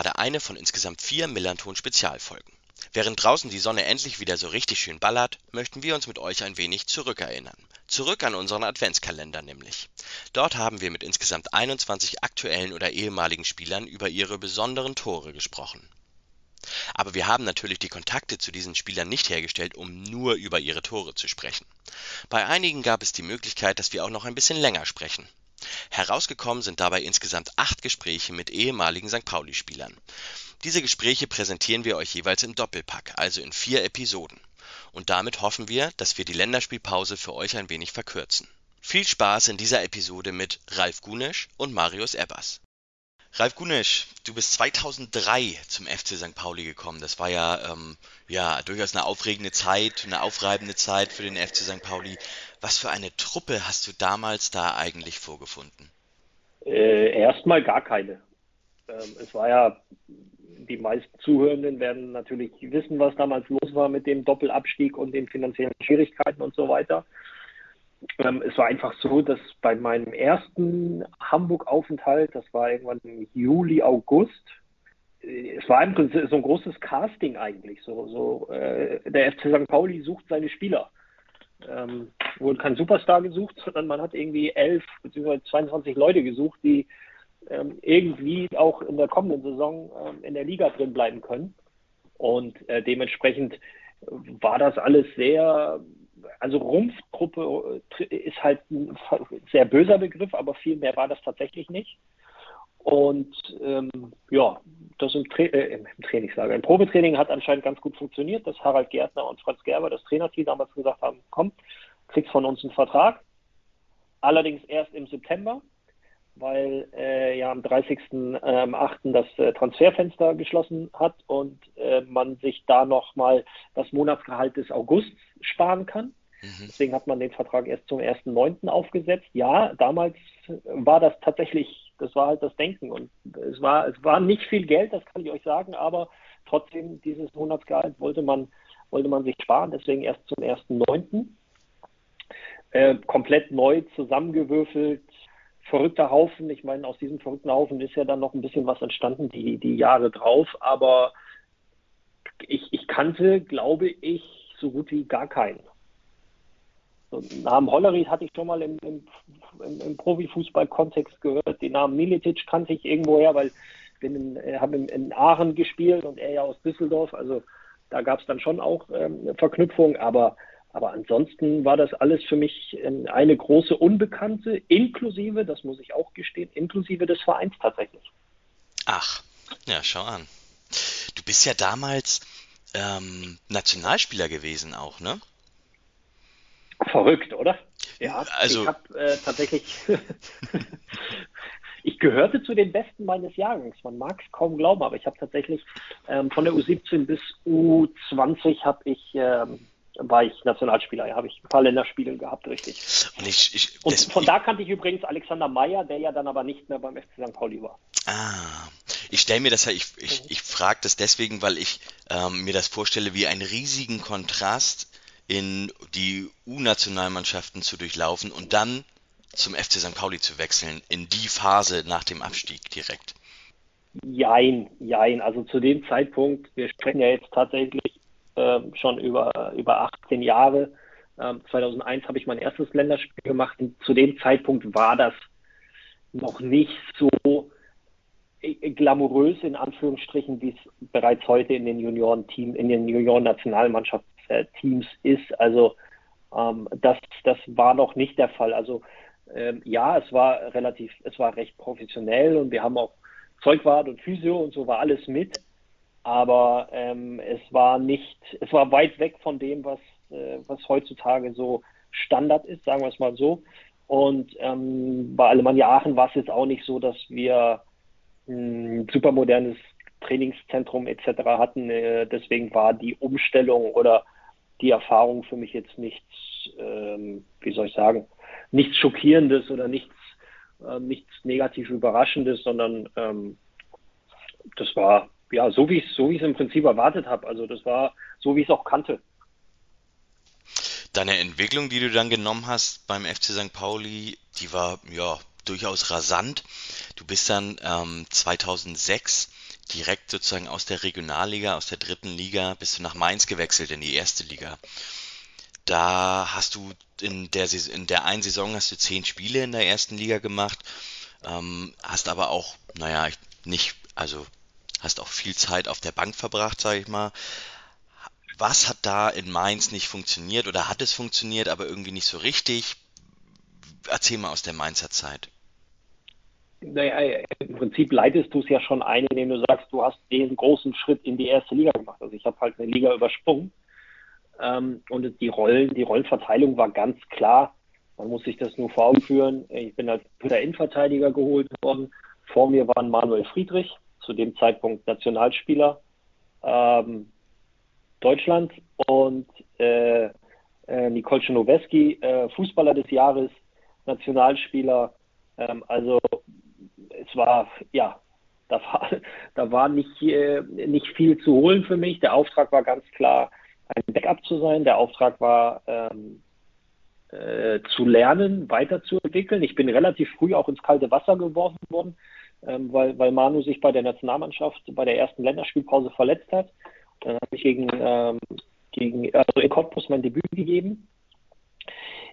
gerade eine von insgesamt vier Millanton-Spezialfolgen. Während draußen die Sonne endlich wieder so richtig schön ballert, möchten wir uns mit euch ein wenig zurückerinnern. Zurück an unseren Adventskalender nämlich. Dort haben wir mit insgesamt 21 aktuellen oder ehemaligen Spielern über ihre besonderen Tore gesprochen. Aber wir haben natürlich die Kontakte zu diesen Spielern nicht hergestellt, um nur über ihre Tore zu sprechen. Bei einigen gab es die Möglichkeit, dass wir auch noch ein bisschen länger sprechen. Herausgekommen sind dabei insgesamt acht Gespräche mit ehemaligen St. Pauli-Spielern. Diese Gespräche präsentieren wir euch jeweils im Doppelpack, also in vier Episoden und damit hoffen wir, dass wir die Länderspielpause für euch ein wenig verkürzen. Viel Spaß in dieser Episode mit Ralf Gunesch und Marius Ebbers. Ralf Gunesch, du bist 2003 zum FC St. Pauli gekommen. Das war ja, ähm, ja durchaus eine aufregende Zeit, eine aufreibende Zeit für den FC St. Pauli. Was für eine Truppe hast du damals da eigentlich vorgefunden? Äh, erstmal gar keine. Ähm, es war ja die meisten Zuhörenden werden natürlich wissen, was damals los war mit dem Doppelabstieg und den finanziellen Schwierigkeiten und so weiter. Ähm, es war einfach so, dass bei meinem ersten Hamburg-Aufenthalt, das war irgendwann im Juli, August, äh, es war ein, so ein großes Casting eigentlich. So, so äh, der FC St. Pauli sucht seine Spieler. Ähm, wurde kein Superstar gesucht, sondern man hat irgendwie elf bzw. 22 Leute gesucht, die ähm, irgendwie auch in der kommenden Saison ähm, in der Liga drin bleiben können. Und äh, dementsprechend war das alles sehr, also Rumpftruppe äh, ist halt ein sehr böser Begriff, aber viel mehr war das tatsächlich nicht. Und ähm, ja, das im, Tra äh, im Trainingslager, im Probetraining hat anscheinend ganz gut funktioniert, dass Harald Gärtner und Franz Gerber, das Trainerteam, damals gesagt haben, komm, kriegst von uns einen Vertrag. Allerdings erst im September weil äh, ja am 30.08. Ähm, das äh, Transferfenster geschlossen hat und äh, man sich da nochmal das Monatsgehalt des Augusts sparen kann. Mhm. Deswegen hat man den Vertrag erst zum 1.9. aufgesetzt. Ja, damals war das tatsächlich, das war halt das Denken und es war, es war nicht viel Geld, das kann ich euch sagen, aber trotzdem dieses Monatsgehalt wollte man, wollte man sich sparen, deswegen erst zum 1.9. Äh, komplett neu zusammengewürfelt, verrückter Haufen. Ich meine, aus diesem verrückten Haufen ist ja dann noch ein bisschen was entstanden, die, die Jahre drauf. Aber ich, ich kannte, glaube ich, so gut wie gar keinen. Den Namen Hollerit hatte ich schon mal im, im, im, im Profifußball-Kontext gehört. Den Namen Militic kannte ich irgendwoher, weil ich bin in, habe in, in Aachen gespielt und er ja aus Düsseldorf. Also da gab es dann schon auch ähm, Verknüpfungen. Aber aber ansonsten war das alles für mich ähm, eine große Unbekannte, inklusive, das muss ich auch gestehen, inklusive des Vereins tatsächlich. Ach, ja, schau an. Du bist ja damals ähm, Nationalspieler gewesen auch, ne? Verrückt, oder? Ja, also, ich habe äh, tatsächlich, ich gehörte zu den Besten meines Jahrgangs. Man mag es kaum glauben, aber ich habe tatsächlich ähm, von der U17 bis U20 habe ich ähm, war ich Nationalspieler, ja, habe ich ein paar Länderspiele gehabt, richtig. Und, ich, ich, und von da kannte ich übrigens Alexander Meyer, der ja dann aber nicht mehr beim FC St. Pauli war. Ah, ich stelle mir das ja, ich, ich, ich frage das deswegen, weil ich ähm, mir das vorstelle, wie einen riesigen Kontrast in die U-Nationalmannschaften zu durchlaufen und dann zum FC St. Pauli zu wechseln, in die Phase nach dem Abstieg direkt. Jein, jein. Also zu dem Zeitpunkt, wir sprechen ja jetzt tatsächlich äh, schon über, über 18 Jahre. Ähm, 2001 habe ich mein erstes Länderspiel gemacht und zu dem Zeitpunkt war das noch nicht so glamourös in Anführungsstrichen, wie es bereits heute in den Junioren-Team, in den Junioren-Nationalmannschaftsteams ist. Also ähm, das, das war noch nicht der Fall. Also ähm, ja, es war relativ, es war recht professionell und wir haben auch Zeugwart und Physio und so war alles mit aber ähm, es war nicht, es war weit weg von dem, was, äh, was heutzutage so Standard ist, sagen wir es mal so. Und ähm, bei Alemannia Aachen war es jetzt auch nicht so, dass wir ein super modernes Trainingszentrum etc. hatten. Äh, deswegen war die Umstellung oder die Erfahrung für mich jetzt nichts, ähm, wie soll ich sagen, nichts Schockierendes oder nichts, äh, nichts negativ Überraschendes, sondern ähm, das war ja, so wie ich so es im Prinzip erwartet habe. Also das war so, wie ich es auch kannte. Deine Entwicklung, die du dann genommen hast beim FC St. Pauli, die war ja durchaus rasant. Du bist dann ähm, 2006 direkt sozusagen aus der Regionalliga, aus der dritten Liga, bist du nach Mainz gewechselt in die erste Liga. Da hast du in der, in der einen Saison hast du zehn Spiele in der ersten Liga gemacht, ähm, hast aber auch, naja, nicht, also hast auch viel Zeit auf der Bank verbracht, sage ich mal. Was hat da in Mainz nicht funktioniert oder hat es funktioniert, aber irgendwie nicht so richtig? Erzähl mal aus der Mainzer Zeit. Naja, im Prinzip leitest du es ja schon ein, indem du sagst, du hast den großen Schritt in die erste Liga gemacht. Also ich habe halt eine Liga übersprungen ähm, und die Rollen, die Rollenverteilung war ganz klar. Man muss sich das nur vor Augen führen. Ich bin als dritter Innenverteidiger geholt worden. Vor mir waren Manuel Friedrich, zu dem Zeitpunkt Nationalspieler ähm, Deutschland und äh, äh, Nicole Czernoweski, äh, Fußballer des Jahres, Nationalspieler. Ähm, also es war, ja, da war, da war nicht, äh, nicht viel zu holen für mich. Der Auftrag war ganz klar, ein Backup zu sein. Der Auftrag war, ähm, äh, zu lernen, weiterzuentwickeln. Ich bin relativ früh auch ins kalte Wasser geworfen worden, ähm, weil, weil Manu sich bei der Nationalmannschaft bei der ersten Länderspielpause verletzt hat. Dann habe ich gegen, ähm, gegen also in Cottbus mein Debüt gegeben.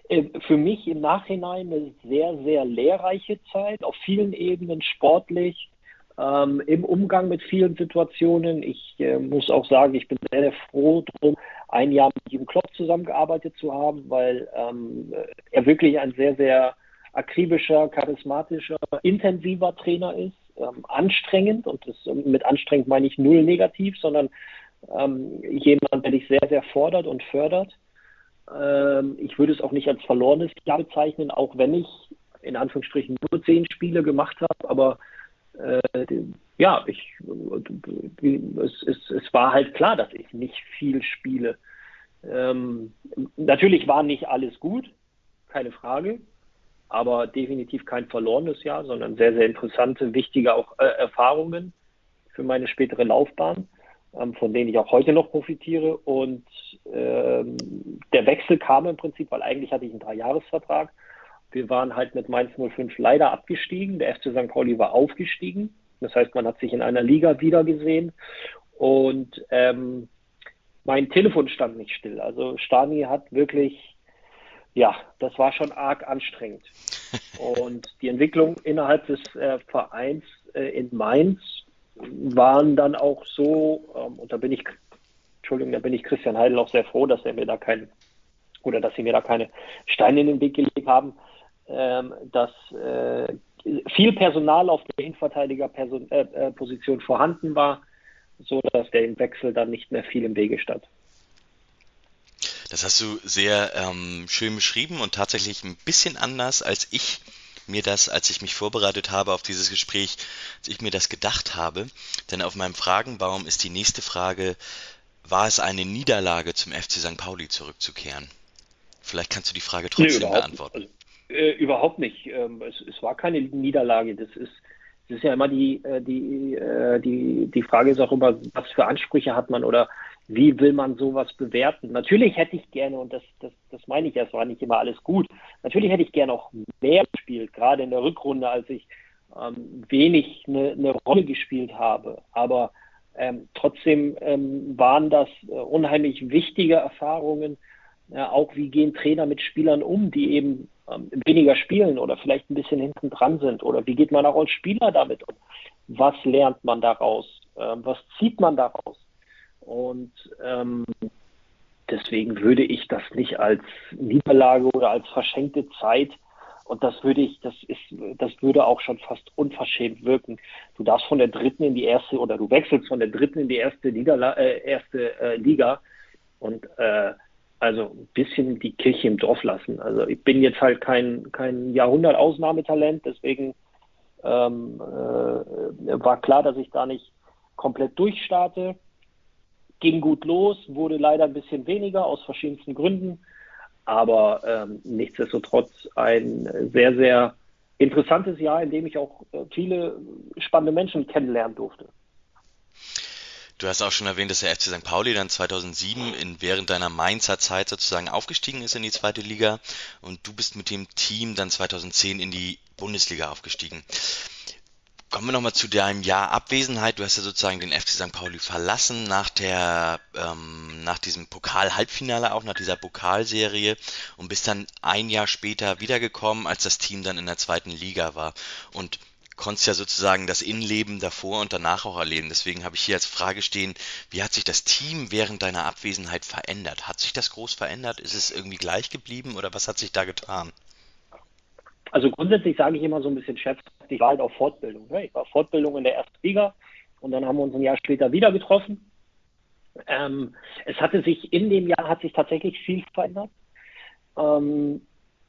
Äh, für mich im Nachhinein eine sehr, sehr lehrreiche Zeit, auf vielen Ebenen sportlich, ähm, im Umgang mit vielen Situationen. Ich äh, muss auch sagen, ich bin sehr, sehr froh drum, ein Jahr mit ihm Klopp zusammengearbeitet zu haben, weil ähm, er wirklich ein sehr, sehr akribischer, charismatischer, intensiver Trainer ist, ähm, anstrengend und das, mit anstrengend meine ich null negativ, sondern ähm, jemand, der dich sehr, sehr fordert und fördert. Ähm, ich würde es auch nicht als verlorenes Jahr bezeichnen, auch wenn ich in Anführungsstrichen nur zehn Spiele gemacht habe, aber äh, ja, ich, es, es, es war halt klar, dass ich nicht viel spiele. Ähm, natürlich war nicht alles gut, keine Frage, aber definitiv kein verlorenes Jahr, sondern sehr, sehr interessante, wichtige auch äh, Erfahrungen für meine spätere Laufbahn, von denen ich auch heute noch profitiere. Und ähm, der Wechsel kam im Prinzip, weil eigentlich hatte ich einen Dreijahresvertrag. Wir waren halt mit Mainz 05 leider abgestiegen. Der FC St. Pauli war aufgestiegen. Das heißt, man hat sich in einer Liga wiedergesehen. Und ähm, mein Telefon stand nicht still. Also Stani hat wirklich, ja, das war schon arg anstrengend. Und die Entwicklung innerhalb des äh, Vereins äh, in Mainz waren dann auch so, ähm, und da bin ich, Entschuldigung, da bin ich Christian Heidel auch sehr froh, dass er mir da keinen, oder dass sie mir da keine Steine in den Weg gelegt haben, ähm, dass äh, viel Personal auf der Innenverteidigerposition äh, äh vorhanden war, so dass der Wechsel dann nicht mehr viel im Wege stand. Das hast du sehr ähm, schön beschrieben und tatsächlich ein bisschen anders, als ich mir das, als ich mich vorbereitet habe auf dieses Gespräch, als ich mir das gedacht habe. Denn auf meinem Fragenbaum ist die nächste Frage, war es eine Niederlage zum FC St. Pauli zurückzukehren? Vielleicht kannst du die Frage trotzdem nee, beantworten. Also, äh, überhaupt nicht. Ähm, es, es, war keine Niederlage. Das ist, das ist ja immer die, äh, die, äh, die, die Frage ist auch immer, was für Ansprüche hat man oder wie will man sowas bewerten? Natürlich hätte ich gerne, und das, das, das meine ich ja, es war nicht immer alles gut, natürlich hätte ich gerne auch mehr gespielt, gerade in der Rückrunde, als ich ähm, wenig eine, eine Rolle gespielt habe. Aber ähm, trotzdem ähm, waren das äh, unheimlich wichtige Erfahrungen. Ja, auch wie gehen Trainer mit Spielern um, die eben ähm, weniger spielen oder vielleicht ein bisschen hinten dran sind? Oder wie geht man auch als Spieler damit um? Was lernt man daraus? Ähm, was zieht man daraus? Und ähm, deswegen würde ich das nicht als Niederlage oder als verschenkte Zeit und das würde ich, das ist, das würde auch schon fast unverschämt wirken. Du darfst von der dritten in die erste oder du wechselst von der dritten in die erste, Niederla äh, erste äh, Liga und äh, also ein bisschen die Kirche im Dorf lassen. Also ich bin jetzt halt kein, kein Jahrhundert-Ausnahmetalent, deswegen ähm, äh, war klar, dass ich da nicht komplett durchstarte. Ging gut los, wurde leider ein bisschen weniger aus verschiedensten Gründen, aber ähm, nichtsdestotrotz ein sehr, sehr interessantes Jahr, in dem ich auch äh, viele spannende Menschen kennenlernen durfte. Du hast auch schon erwähnt, dass der FC St. Pauli dann 2007 in, während deiner Mainzer Zeit sozusagen aufgestiegen ist in die zweite Liga und du bist mit dem Team dann 2010 in die Bundesliga aufgestiegen. Kommen wir nochmal zu deinem Jahr Abwesenheit. Du hast ja sozusagen den FC St. Pauli verlassen nach der, ähm, nach diesem Pokal-Halbfinale auch, nach dieser Pokalserie und bist dann ein Jahr später wiedergekommen, als das Team dann in der zweiten Liga war. Und konntest ja sozusagen das Innenleben davor und danach auch erleben. Deswegen habe ich hier als Frage stehen, wie hat sich das Team während deiner Abwesenheit verändert? Hat sich das groß verändert? Ist es irgendwie gleich geblieben oder was hat sich da getan? Also grundsätzlich sage ich immer so ein bisschen scherzhaft, ich war halt auf Fortbildung. Ne? Ich war Fortbildung in der ersten Liga und dann haben wir uns ein Jahr später wieder getroffen. Ähm, es hatte sich in dem Jahr hat sich tatsächlich viel verändert. Ähm,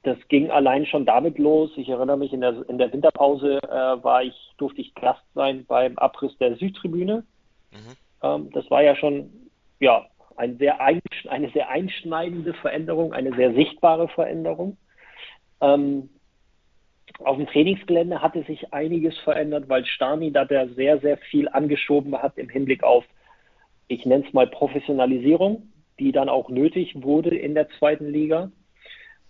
das ging allein schon damit los. Ich erinnere mich, in der, in der Winterpause äh, war ich, durfte ich Gast sein beim Abriss der Südtribüne. Mhm. Ähm, das war ja schon ja, ein sehr eine sehr einschneidende Veränderung, eine sehr sichtbare Veränderung. Ähm, auf dem Trainingsgelände hatte sich einiges verändert, weil Stani da der sehr, sehr viel angeschoben hat im Hinblick auf, ich nenne es mal Professionalisierung, die dann auch nötig wurde in der zweiten Liga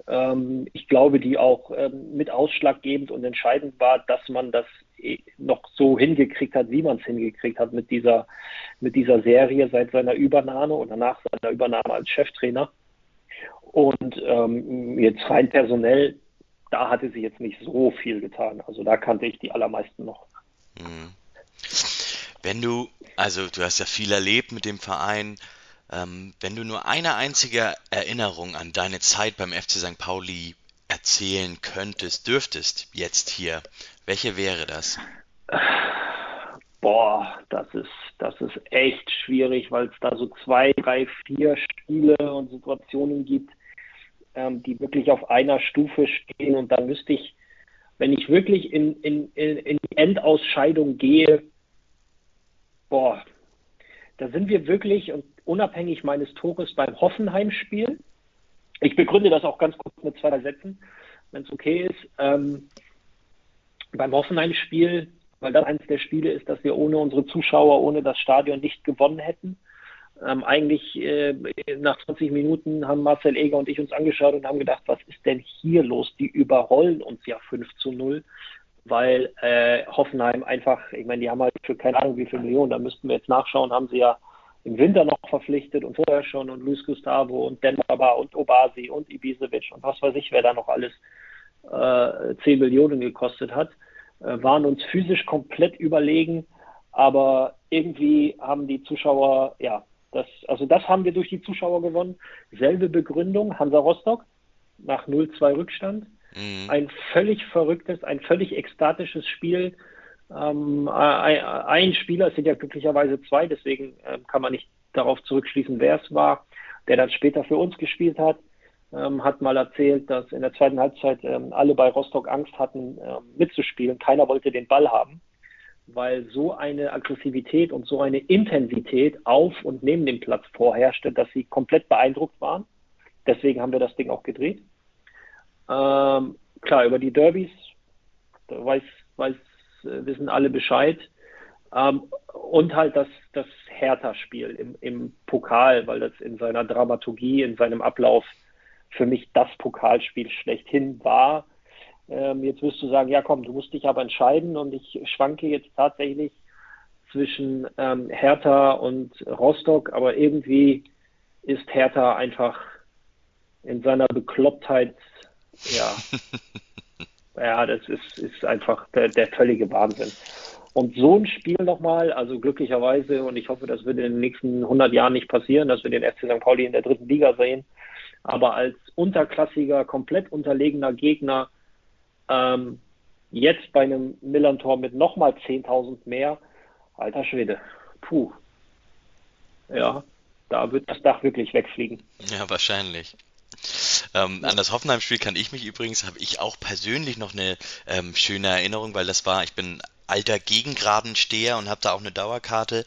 ähm, ich glaube, die auch ähm, mit ausschlaggebend und entscheidend war, dass man das eh noch so hingekriegt hat, wie man es hingekriegt hat mit dieser, mit dieser Serie seit seiner Übernahme oder nach seiner Übernahme als Cheftrainer. Und ähm, jetzt rein personell, da hatte sie jetzt nicht so viel getan. Also da kannte ich die allermeisten noch. Mhm. Wenn du, also du hast ja viel erlebt mit dem Verein, ähm, wenn du nur eine einzige Erinnerung an deine Zeit beim FC St. Pauli erzählen könntest, dürftest, jetzt hier, welche wäre das? Boah, das ist, das ist echt schwierig, weil es da so zwei, drei, vier Spiele und Situationen gibt, ähm, die wirklich auf einer Stufe stehen. Und da müsste ich, wenn ich wirklich in, in, in die Endausscheidung gehe, boah, da sind wir wirklich, und unabhängig meines Tores beim Hoffenheim-Spiel. Ich begründe das auch ganz kurz mit zwei Sätzen, wenn es okay ist. Ähm, beim Hoffenheim-Spiel, weil das eines der Spiele ist, dass wir ohne unsere Zuschauer, ohne das Stadion nicht gewonnen hätten. Ähm, eigentlich äh, nach 20 Minuten haben Marcel Eger und ich uns angeschaut und haben gedacht, was ist denn hier los? Die überrollen uns ja 5 zu 0, weil äh, Hoffenheim einfach, ich meine, die haben halt für keine Ahnung wie viele Millionen, da müssten wir jetzt nachschauen, haben sie ja im Winter noch verpflichtet und vorher schon und Luis Gustavo und Denbaba und Obasi und Ibisevic und was weiß ich, wer da noch alles äh, 10 Millionen gekostet hat, äh, waren uns physisch komplett überlegen, aber irgendwie haben die Zuschauer, ja, das, also das haben wir durch die Zuschauer gewonnen. Selbe Begründung, Hansa Rostock nach 0-2 Rückstand. Mhm. Ein völlig verrücktes, ein völlig ekstatisches Spiel ähm, ein Spieler, es sind ja glücklicherweise zwei, deswegen äh, kann man nicht darauf zurückschließen, wer es war, der dann später für uns gespielt hat, ähm, hat mal erzählt, dass in der zweiten Halbzeit ähm, alle bei Rostock Angst hatten, äh, mitzuspielen. Keiner wollte den Ball haben, weil so eine Aggressivität und so eine Intensität auf und neben dem Platz vorherrschte, dass sie komplett beeindruckt waren. Deswegen haben wir das Ding auch gedreht. Ähm, klar, über die Derbys, da weiß, weiß äh, wissen alle Bescheid. Ähm, und halt das, das Hertha-Spiel im, im Pokal, weil das in seiner Dramaturgie, in seinem Ablauf für mich das Pokalspiel schlechthin war. Ähm, jetzt wirst du sagen, ja komm, du musst dich aber entscheiden und ich schwanke jetzt tatsächlich zwischen ähm, Hertha und Rostock, aber irgendwie ist Hertha einfach in seiner Beklopptheit ja Ja, das ist, ist einfach der, der völlige Wahnsinn. Und so ein Spiel nochmal, also glücklicherweise, und ich hoffe, das wird in den nächsten 100 Jahren nicht passieren, dass wir den FC St. Pauli in der dritten Liga sehen, aber als unterklassiger, komplett unterlegener Gegner, ähm, jetzt bei einem Millantor mit nochmal 10.000 mehr, alter Schwede, puh. Ja, da wird das Dach wirklich wegfliegen. Ja, wahrscheinlich. Ähm, an das Hoffenheim-Spiel kann ich mich übrigens, habe ich auch persönlich noch eine ähm, schöne Erinnerung, weil das war, ich bin alter Gegengradensteher und habe da auch eine Dauerkarte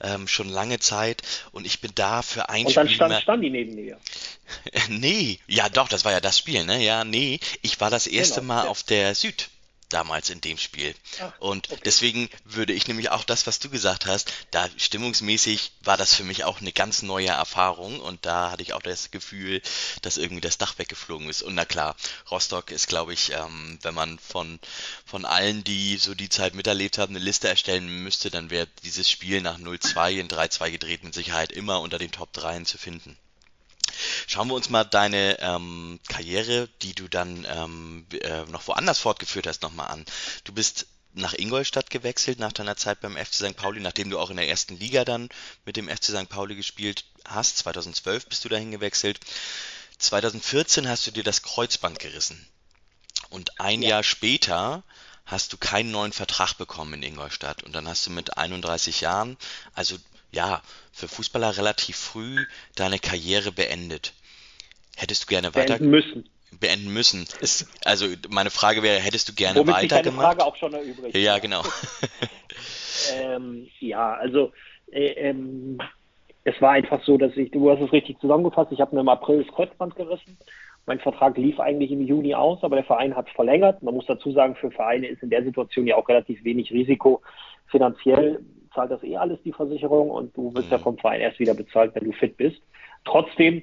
ähm, schon lange Zeit und ich bin da für ein und dann Spiel stand, stand die neben mir. nee, ja doch, das war ja das Spiel, ne? Ja, nee, ich war das erste genau, Mal auf der Süd damals in dem Spiel. Ach, und okay. deswegen würde ich nämlich auch das, was du gesagt hast, da stimmungsmäßig war das für mich auch eine ganz neue Erfahrung und da hatte ich auch das Gefühl, dass irgendwie das Dach weggeflogen ist. Und na klar, Rostock ist, glaube ich, ähm, wenn man von, von allen, die so die Zeit miterlebt haben, eine Liste erstellen müsste, dann wäre dieses Spiel nach 0-2 in 3-2 gedreht mit Sicherheit immer unter den Top 3 zu finden. Schauen wir uns mal deine ähm, Karriere, die du dann ähm, äh, noch woanders fortgeführt hast, nochmal an. Du bist nach Ingolstadt gewechselt nach deiner Zeit beim FC St. Pauli, nachdem du auch in der ersten Liga dann mit dem FC St. Pauli gespielt hast. 2012 bist du dahin gewechselt. 2014 hast du dir das Kreuzband gerissen. Und ein Ja. Jahr später hast du keinen neuen Vertrag bekommen in Ingolstadt. Und dann hast du mit 31 Jahren, also ja, für Fußballer relativ früh deine Karriere beendet. Hättest du gerne weiter beenden müssen. beenden müssen? Es, also meine Frage wäre, hättest du gerne Womit weitergemacht? Frage auch schon erübrigt. Ja, genau. Ähm, ja, also äh, ähm, es war einfach so, dass ich, du hast es richtig zusammengefasst, ich habe mir im April das Kreuzband gerissen. Mein Vertrag lief eigentlich im Juni aus, aber der Verein hat es verlängert. Man muss dazu sagen, für Vereine ist in der Situation ja auch relativ wenig Risiko. Finanziell zahlt das eh alles die Versicherung und du wirst ja Mhm. vom Verein erst wieder bezahlt, wenn du fit bist. Trotzdem,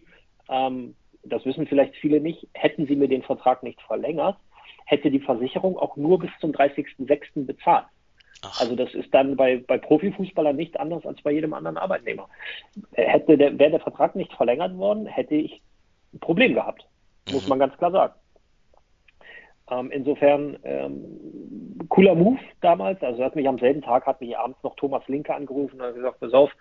ähm, das wissen vielleicht viele nicht, hätten sie mir den Vertrag nicht verlängert, hätte die Versicherung auch nur bis zum 30.06. bezahlt. Ach, Also das ist dann bei, bei Profifußballern nicht anders als bei jedem anderen Arbeitnehmer. Äh, Hätte der, wäre der Vertrag nicht verlängert worden, hätte ich ein Problem gehabt, muss Mhm. man ganz klar sagen. Ähm, insofern ähm, cooler Move damals. Also hat mich am selben Tag hat mich abends noch Thomas Linke angerufen und hat gesagt, pass auf,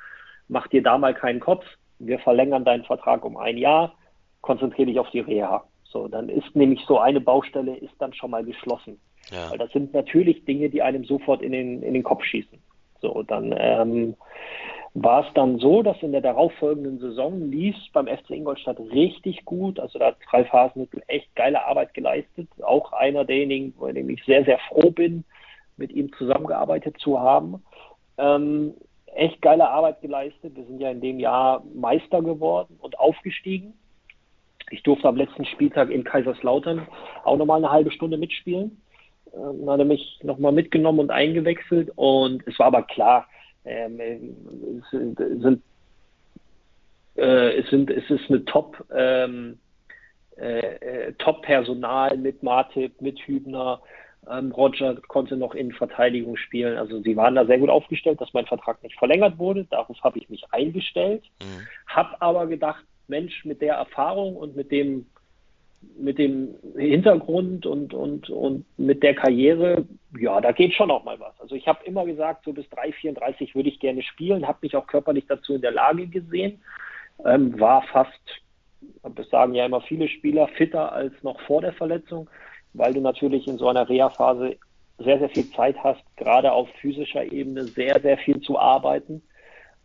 mach dir da mal keinen Kopf. Wir verlängern deinen Vertrag um ein Jahr, konzentriere dich auf die Reha. So, dann ist nämlich so eine Baustelle ist dann schon mal geschlossen. ja. Weil das sind natürlich Dinge, die einem sofort in den, in den Kopf schießen. So, dann ähm, war es dann so, dass in der darauffolgenden Saison lief es beim FC Ingolstadt richtig gut. Also da hat Ralf Hasenhüttl echt geile Arbeit geleistet. Auch einer derjenigen, bei dem ich sehr, sehr froh bin, mit ihm zusammengearbeitet zu haben. Ähm, echt geile Arbeit geleistet. Wir sind ja in dem Jahr Meister geworden und aufgestiegen. Ich durfte am letzten Spieltag in Kaiserslautern auch nochmal eine halbe Stunde mitspielen. Ähm, hat er mich nochmal mitgenommen und eingewechselt. Und es war aber klar, ähm, es sind, es sind, äh, es, sind es ist eine Top, ähm, äh, äh, Top-Personal mit Martip, mit Hübner. Ähm, Roger konnte noch in Verteidigung spielen. Also sie waren da sehr gut aufgestellt, dass mein Vertrag nicht verlängert wurde. Darauf habe ich mich eingestellt. Mhm. Hab aber gedacht, Mensch, mit der Erfahrung und mit dem mit dem Hintergrund und, und, und mit der Karriere, ja, da geht schon auch mal was. Also ich habe immer gesagt, so bis 3, 34 würde ich gerne spielen, habe mich auch körperlich dazu in der Lage gesehen, ähm, war fast, das sagen ja immer viele Spieler, fitter als noch vor der Verletzung, weil du natürlich in so einer Reha-Phase sehr, sehr viel Zeit hast, gerade auf physischer Ebene sehr, sehr viel zu arbeiten.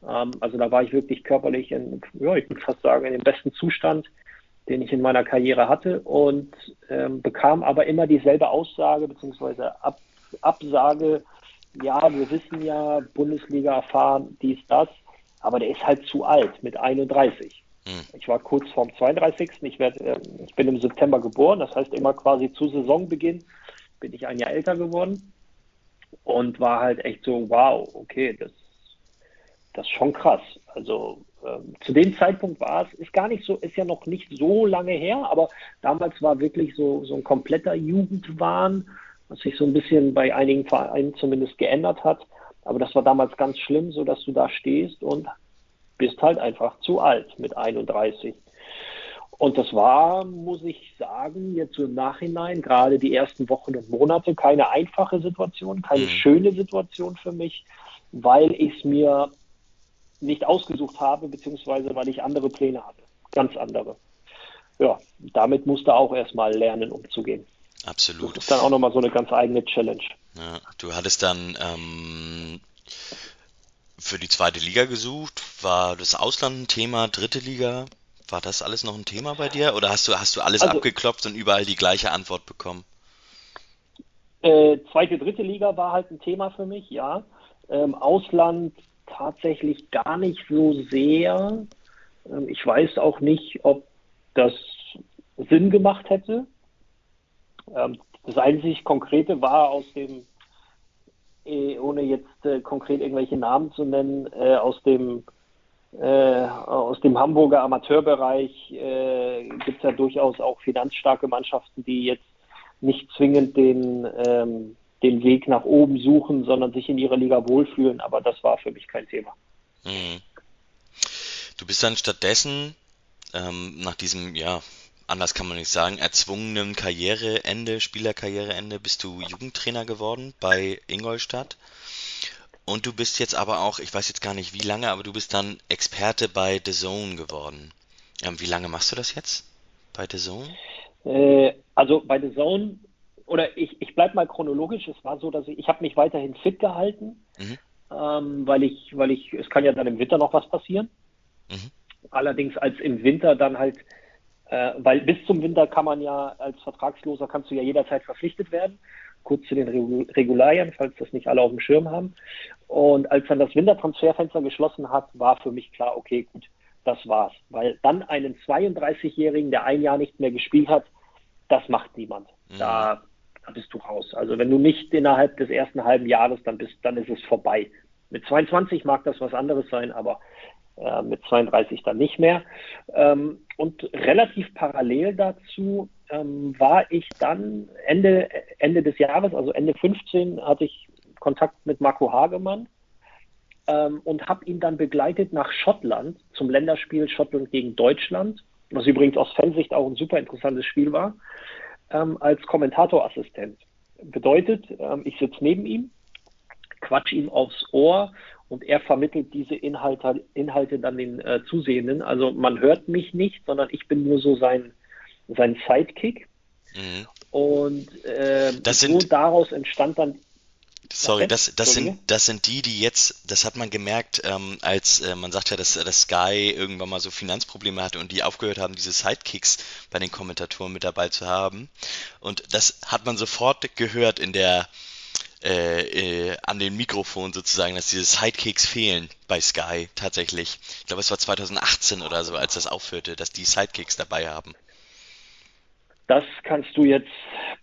Ähm, also da war ich wirklich körperlich in, ja, ich würde fast sagen, in dem besten Zustand den ich in meiner Karriere hatte und ähm, bekam aber immer dieselbe Aussage bzw. Ab, Absage, ja, wir wissen ja, Bundesliga erfahren, dies, das, aber der ist halt zu alt mit 31. Mhm. Ich war kurz vorm 32. Ich, werd, äh, ich bin im September geboren, das heißt immer quasi zu Saisonbeginn bin ich ein Jahr älter geworden und war halt echt so, wow, okay, das, das ist schon krass. Also ähm, zu dem Zeitpunkt war es, ist gar nicht so, ist ja noch nicht so lange her, aber damals war wirklich so, so ein kompletter Jugendwahn, was sich so ein bisschen bei einigen Vereinen zumindest geändert hat. Aber das war damals ganz schlimm, so dass du da stehst und bist halt einfach zu alt mit 31. Und das war, muss ich sagen, jetzt so im Nachhinein, gerade die ersten Wochen und Monate, keine einfache Situation, keine Mhm. schöne Situation für mich, weil ich es mir nicht ausgesucht habe, beziehungsweise weil ich andere Pläne hatte. Ganz andere. Ja, damit musste auch erstmal lernen, umzugehen. Das Absolut. ist dann auch nochmal so eine ganz eigene Challenge. Ja, du hattest dann ähm, für die zweite Liga gesucht. War das Ausland ein Thema? Dritte Liga? War das alles noch ein Thema bei dir? Oder hast du, hast du alles Also- abgeklopft und überall die gleiche Antwort bekommen? Äh, zweite, dritte Liga war halt ein Thema für mich, ja. Ähm, Ausland tatsächlich gar nicht so sehr. Ähm, ich weiß auch nicht, ob das Sinn gemacht hätte. Ähm, Das einzig Konkrete war aus dem, eh, ohne jetzt äh, konkret irgendwelche Namen zu nennen, äh, aus dem äh, aus dem Hamburger Amateurbereich äh, gibt es ja durchaus auch finanzstarke Mannschaften, die jetzt nicht zwingend den, ähm, den Weg nach oben suchen, sondern sich in ihrer Liga wohlfühlen. Aber das war für mich kein Thema. Mhm. Du bist dann stattdessen ähm, nach diesem, ja, anders kann man nicht sagen, erzwungenen Karriereende, Spielerkarriereende, bist du Jugendtrainer geworden bei Ingolstadt. Und du bist jetzt aber auch, ich weiß jetzt gar nicht wie lange, aber du bist dann Experte bei The Zone geworden. Ähm, wie lange machst du das jetzt bei The Zone? Äh, also bei The Zone, oder ich, ich bleibe mal chronologisch, es war so, dass ich, ich habe mich weiterhin fit gehalten, mhm. ähm, weil ich, weil ich, es kann ja dann im Winter noch was passieren. Mhm. Allerdings als im Winter dann halt, äh, weil bis zum Winter kann man ja als Vertragsloser kannst du ja jederzeit verpflichtet werden kurz zu den Regularien, falls das nicht alle auf dem Schirm haben. Und als dann das Wintertransferfenster geschlossen hat, war für mich klar, okay, gut, das war's. Weil dann einen 32-Jährigen, der ein Jahr nicht mehr gespielt hat, das macht niemand. Mhm. Da, da bist du raus. Also wenn du nicht innerhalb des ersten halben Jahres, dann bist, dann ist es vorbei. Mit 22 mag das was anderes sein, aber äh, mit 32 dann nicht mehr. Ähm, und relativ parallel dazu ähm, war ich dann Ende, Ende des Jahres, also Ende 15, hatte ich Kontakt mit Marco Hagemann ähm, und habe ihn dann begleitet nach Schottland zum Länderspiel Schottland gegen Deutschland, was übrigens aus Fansicht auch ein super interessantes Spiel war, ähm, als Kommentatorassistent. Bedeutet, ähm, ich sitze neben ihm, quatsch ihm aufs Ohr und er vermittelt diese Inhalte, Inhalte dann den äh, Zusehenden. Also man hört mich nicht, sondern ich bin nur so sein sein Sidekick. Mhm. Und äh, so daraus entstand dann. Sorry, das, das, sind, das sind die, die jetzt, das hat man gemerkt, ähm, als äh, man sagt ja, dass, dass Sky irgendwann mal so Finanzprobleme hatte und die aufgehört haben, diese Sidekicks bei den Kommentatoren mit dabei zu haben. Und das hat man sofort gehört in der, äh, äh, an den Mikrofon sozusagen, dass diese Sidekicks fehlen bei Sky tatsächlich. Ich glaube, es war 2018 oder so, als das aufhörte, dass die Sidekicks dabei haben. Das kannst du jetzt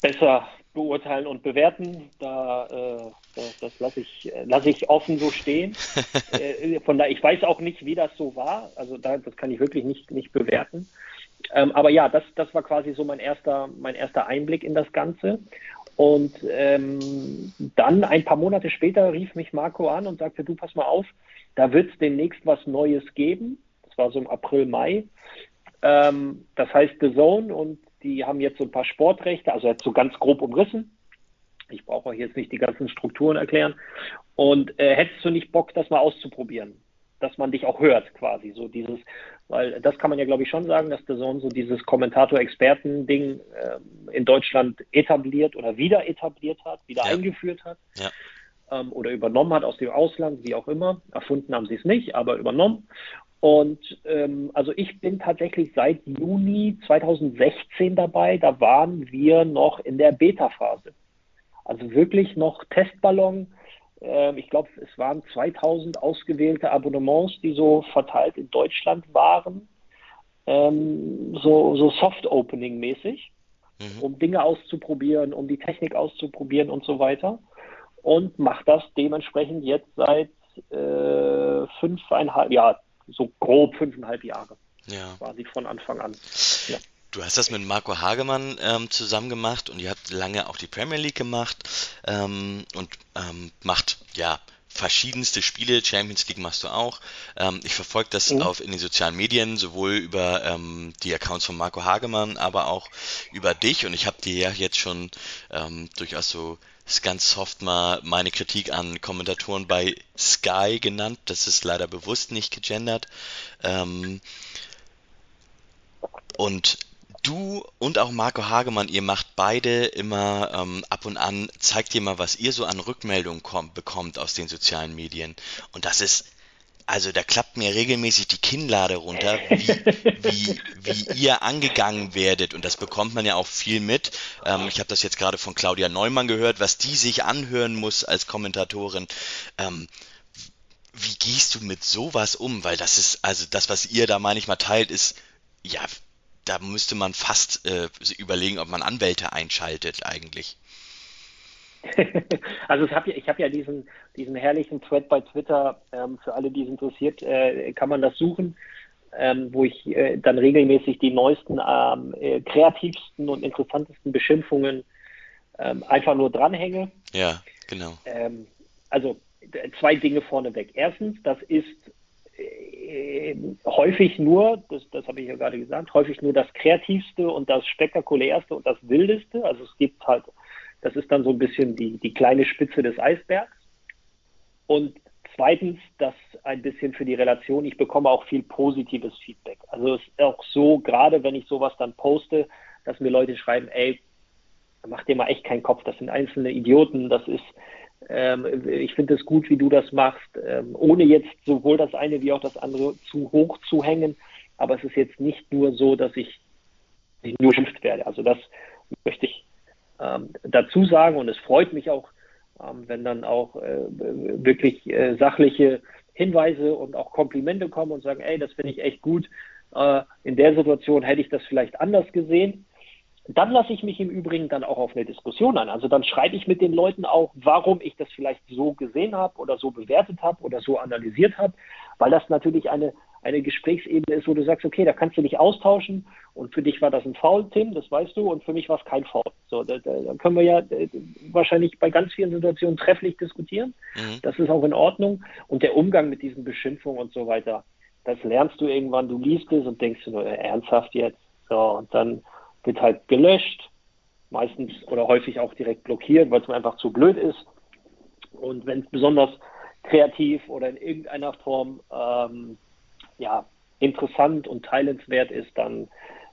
besser beurteilen und bewerten. Da, äh, das, das lasse ich, lass ich offen so stehen. äh, von daher, ich weiß auch nicht, wie das so war. Also da, das kann ich wirklich nicht, nicht bewerten. Ähm, aber ja, das, das war quasi so mein erster, mein erster Einblick in das Ganze. Und ähm, dann ein paar Monate später rief mich Marco an und sagte, du pass mal auf, da wird es demnächst was Neues geben. Das war so im April, Mai. Ähm, das heißt The Zone und die haben jetzt so ein paar Sportrechte, also jetzt so ganz grob umrissen. Ich brauche euch jetzt nicht die ganzen Strukturen erklären. Und äh, hättest du nicht Bock, das mal auszuprobieren? Dass man dich auch hört, quasi. So dieses, weil das kann man ja, glaube ich, schon sagen, dass der Sohn so dieses Kommentator-Experten-Ding äh, in Deutschland etabliert oder wieder etabliert hat, wieder ja. eingeführt hat. Ja. Ähm, oder übernommen hat aus dem Ausland, wie auch immer. Erfunden haben sie es nicht, aber übernommen. Und ähm, also ich bin tatsächlich seit Juni 2016 dabei. Da waren wir noch in der Beta-Phase. Also wirklich noch Testballon. Ähm, ich glaube, es waren 2000 ausgewählte Abonnements, die so verteilt in Deutschland waren. Ähm, so, so Soft-Opening-mäßig, mhm. um Dinge auszuprobieren, um die Technik auszuprobieren und so weiter. Und mache das dementsprechend jetzt seit äh, fünfeinhalb, ja, so grob fünfeinhalb Jahre. Ja. Quasi von Anfang an. Ja. Du hast das mit Marco Hagemann ähm, zusammen gemacht und ihr habt lange auch die Premier League gemacht ähm, und ähm, macht ja verschiedenste Spiele, Champions League machst du auch. Ähm, ich verfolge das mhm. auf in den sozialen Medien, sowohl über ähm, die Accounts von Marco Hagemann, aber auch über dich. Und ich habe dir ja jetzt schon ähm, durchaus so ist ganz soft mal meine Kritik an Kommentatoren bei Sky genannt. Das ist leider bewusst nicht gegendert. Ähm, und du und auch Marco Hagemann, ihr macht beide immer ähm, ab und an, zeigt ihr mal, was ihr so an Rückmeldungen kommt, bekommt aus den sozialen Medien. Und das ist also da klappt mir regelmäßig die Kinnlade runter, wie, wie, wie ihr angegangen werdet. Und das bekommt man ja auch viel mit. Ähm, ich habe das jetzt gerade von Claudia Neumann gehört, was die sich anhören muss als Kommentatorin. Ähm, wie gehst du mit sowas um? Weil das ist, also das, was ihr da manchmal teilt, ist, ja, da müsste man fast äh, überlegen, ob man Anwälte einschaltet eigentlich. also ich habe ja, hab ja diesen, diesen herrlichen Thread bei Twitter, ähm, für alle, die es interessiert, äh, kann man das suchen, ähm, wo ich äh, dann regelmäßig die neuesten, ähm, äh, kreativsten und interessantesten Beschimpfungen ähm, einfach nur dranhänge. Ja, genau. Ähm, also zwei Dinge vorneweg. Erstens, das ist äh, häufig nur, das, das habe ich ja gerade gesagt, häufig nur das kreativste und das spektakulärste und das wildeste. Also es gibt halt das ist dann so ein bisschen die, die kleine Spitze des Eisbergs. Und zweitens, das ein bisschen für die Relation, ich bekomme auch viel positives Feedback. Also es ist auch so, gerade wenn ich sowas dann poste, dass mir Leute schreiben, ey, mach dir mal echt keinen Kopf, das sind einzelne Idioten, das ist, ähm, ich finde es gut, wie du das machst, ähm, ohne jetzt sowohl das eine wie auch das andere zu hoch zu hängen. Aber es ist jetzt nicht nur so, dass ich, ich nur schimpft werde. Also das möchte ich ähm, dazu sagen und es freut mich auch, ähm, wenn dann auch äh, wirklich äh, sachliche Hinweise und auch Komplimente kommen und sagen, ey, das finde ich echt gut. Äh, in der Situation hätte ich das vielleicht anders gesehen. Dann lasse ich mich im Übrigen dann auch auf eine Diskussion ein. Also dann schreibe ich mit den Leuten auch, warum ich das vielleicht so gesehen habe oder so bewertet habe oder so analysiert habe, weil das natürlich eine eine Gesprächsebene ist, wo du sagst, okay, da kannst du dich austauschen und für dich war das ein Foul, Tim, das weißt du, und für mich war es kein Foul. So, da, da, können wir ja äh, wahrscheinlich bei ganz vielen Situationen trefflich diskutieren. Mhm. Das ist auch in Ordnung. Und der Umgang mit diesen Beschimpfungen und so weiter, das lernst du irgendwann, du liest es und denkst du nur, äh, ernsthaft jetzt? So, und dann wird halt gelöscht, meistens oder häufig auch direkt blockiert, weil es mir einfach zu blöd ist. Und wenn es besonders kreativ oder in irgendeiner Form ähm, ja, interessant und teilenswert ist, dann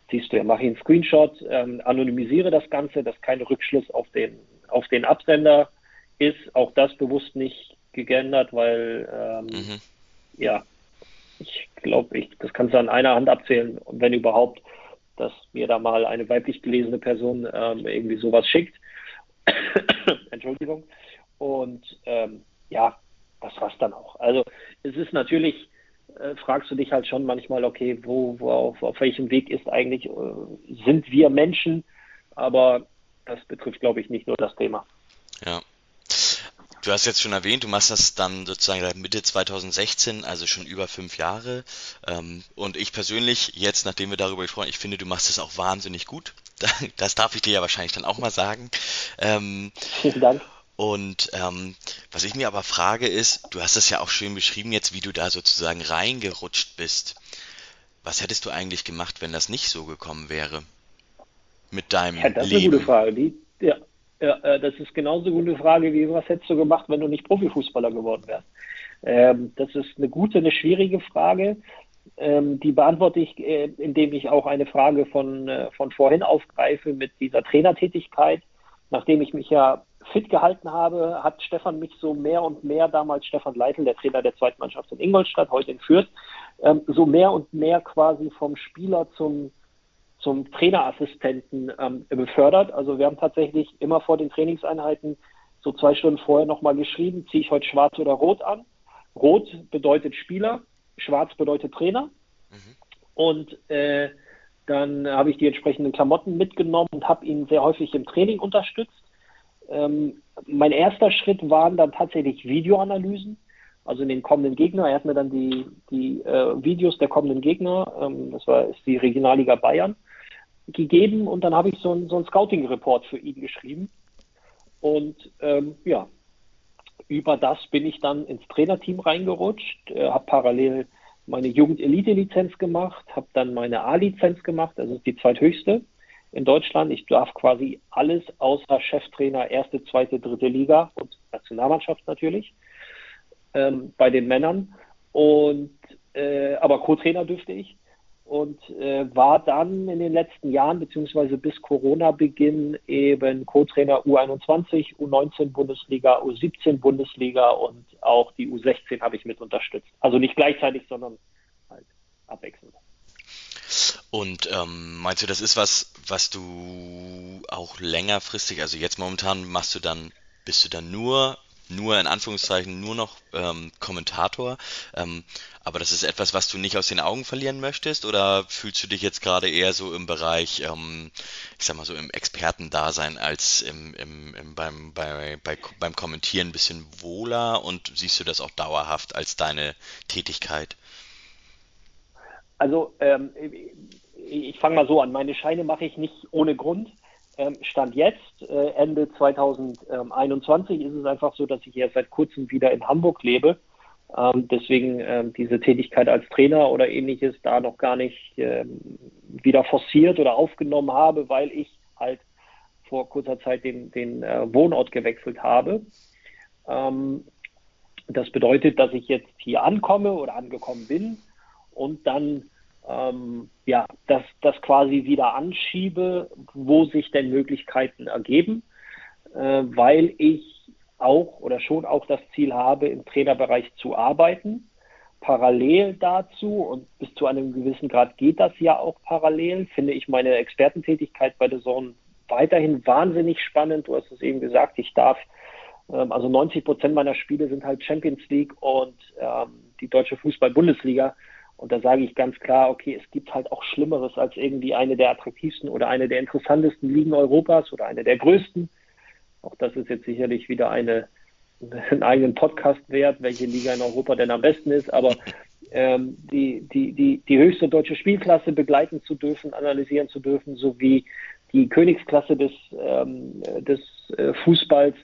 siehst du ja, mache ich einen Screenshot, ähm, anonymisiere das Ganze, dass kein Rückschluss auf den, auf den Absender ist. Auch das bewusst nicht geändert, weil ähm, mhm. ja, ich glaube, ich, das kannst du an einer Hand abzählen, wenn überhaupt, dass mir da mal eine weiblich gelesene Person ähm, irgendwie sowas schickt. Entschuldigung. Und ähm, ja, das war's dann auch. Also es ist natürlich äh, fragst du dich halt schon manchmal, okay, wo, wo auf, auf welchem Weg ist eigentlich, äh, sind wir Menschen? Aber das betrifft, glaube ich, nicht nur das Thema. Ja. Du hast jetzt schon erwähnt, du machst das dann sozusagen seit Mitte 2016, also schon über fünf Jahre. Ähm, und ich persönlich, jetzt nachdem wir darüber gesprochen haben, ich finde, du machst es auch wahnsinnig gut. Das darf ich dir ja wahrscheinlich dann auch mal sagen. Ähm, Vielen Dank. Und ähm, was ich mir aber frage ist, du hast es ja auch schön beschrieben jetzt, wie du da sozusagen reingerutscht bist. Was hättest du eigentlich gemacht, wenn das nicht so gekommen wäre? Mit deinem ja, das ist eine gute Frage. Die, ja, ja, äh, das ist genauso eine gute Frage, wie was hättest du gemacht, wenn du nicht Profifußballer geworden wärst. Ähm, das ist eine gute, eine schwierige Frage. Ähm, die beantworte ich, äh, indem ich auch eine Frage von, äh, von vorhin aufgreife mit dieser Trainertätigkeit. Nachdem ich mich ja fit gehalten habe, hat Stefan mich so mehr und mehr damals, Stefan Leitl, der Trainer der zweiten Mannschaft in Ingolstadt, heute in Fürth, ähm, so mehr und mehr quasi vom Spieler zum, zum Trainerassistenten ähm, befördert. Also wir haben tatsächlich immer vor den Trainingseinheiten so zwei Stunden vorher nochmal geschrieben, ziehe ich heute schwarz oder rot an. Rot bedeutet Spieler, schwarz bedeutet Trainer. Mhm. Und äh, dann habe ich die entsprechenden Klamotten mitgenommen und habe ihn sehr häufig im Training unterstützt. Ähm, mein erster Schritt waren dann tatsächlich Videoanalysen, also in den kommenden Gegner. Er hat mir dann die, die äh, Videos der kommenden Gegner, ähm, das war ist die Regionalliga Bayern, gegeben und dann habe ich so ein, so Scouting-Report für ihn geschrieben. Und ähm, ja, über das bin ich dann ins Trainerteam reingerutscht, äh, habe parallel meine Jugend-Elite-Lizenz gemacht, habe dann meine A-Lizenz gemacht, ist die zweithöchste in Deutschland. Ich darf quasi alles außer Cheftrainer erste, zweite, dritte Liga und Nationalmannschaft natürlich ähm, bei den Männern. Und äh, aber Co-Trainer dürfte ich und äh, war dann in den letzten Jahren beziehungsweise bis Corona-Beginn eben Co-Trainer U21, U19 Bundesliga, U17 Bundesliga und auch die U16 habe ich mit unterstützt. Also nicht gleichzeitig, sondern halt abwechselnd. Und ähm, meinst du, das ist was, was du auch längerfristig, also jetzt momentan machst du dann, bist du dann nur nur in Anführungszeichen nur noch ähm, Kommentator. Ähm, aber das ist etwas, was du nicht aus den Augen verlieren möchtest? Oder fühlst du dich jetzt gerade eher so im Bereich, ähm, ich sag mal so im Expertendasein als im, im, im, beim, bei, bei, beim Kommentieren ein bisschen wohler und siehst du das auch dauerhaft als deine Tätigkeit? Also ähm, ich fange mal so an. Meine Scheine mache ich nicht ohne Grund. Ähm, Stand jetzt, äh, Ende 2021, ist es einfach so, dass ich erst seit kurzem wieder in Hamburg lebe. Ähm, deswegen ähm, diese Tätigkeit als Trainer oder ähnliches da noch gar nicht wieder forciert oder aufgenommen habe, weil ich halt vor kurzer Zeit den, den äh, Wohnort gewechselt habe. das bedeutet, dass ich jetzt hier ankomme oder angekommen bin und dann ähm, ja, das, das quasi wieder anschiebe, wo sich denn Möglichkeiten ergeben, äh, weil ich auch oder schon auch das Ziel habe, im Trainerbereich zu arbeiten. Parallel dazu und bis zu einem gewissen Grad geht das ja auch parallel, finde ich meine Expertentätigkeit bei der Zone weiterhin wahnsinnig spannend. Du hast es eben gesagt, ich darf, ähm, also 90 Prozent meiner Spiele sind halt Champions League und ähm, die deutsche Fußball-Bundesliga. Und da sage ich ganz klar, okay, es gibt halt auch Schlimmeres als irgendwie eine der attraktivsten oder eine der interessantesten Ligen Europas oder eine der größten. Auch das ist jetzt sicherlich wieder eine, einen eigenen Podcast wert, welche Liga in Europa denn am besten ist. Aber ähm, die, die, die, die höchste deutsche Spielklasse begleiten zu dürfen, analysieren zu dürfen, sowie die Königsklasse des, ähm, des äh, Fußballs.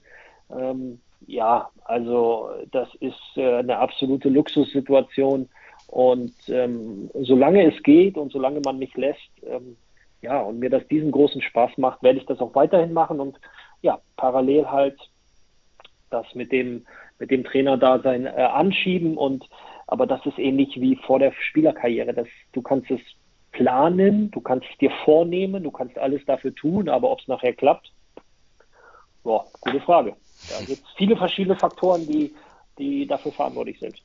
Ähm, ja, also das ist äh, eine absolute Luxussituation und ähm, solange es geht und solange man mich lässt, ähm, ja, und mir das diesen großen Spaß macht, werde ich das auch weiterhin machen und ja, parallel halt das mit dem, mit dem Trainerdasein äh, anschieben und aber das ist ähnlich wie vor der Spielerkarriere. Das, du kannst es planen, du kannst es dir vornehmen, du kannst alles dafür tun, aber ob es nachher klappt, boah, gute Frage. Da gibt es viele verschiedene Faktoren, die, die dafür verantwortlich sind.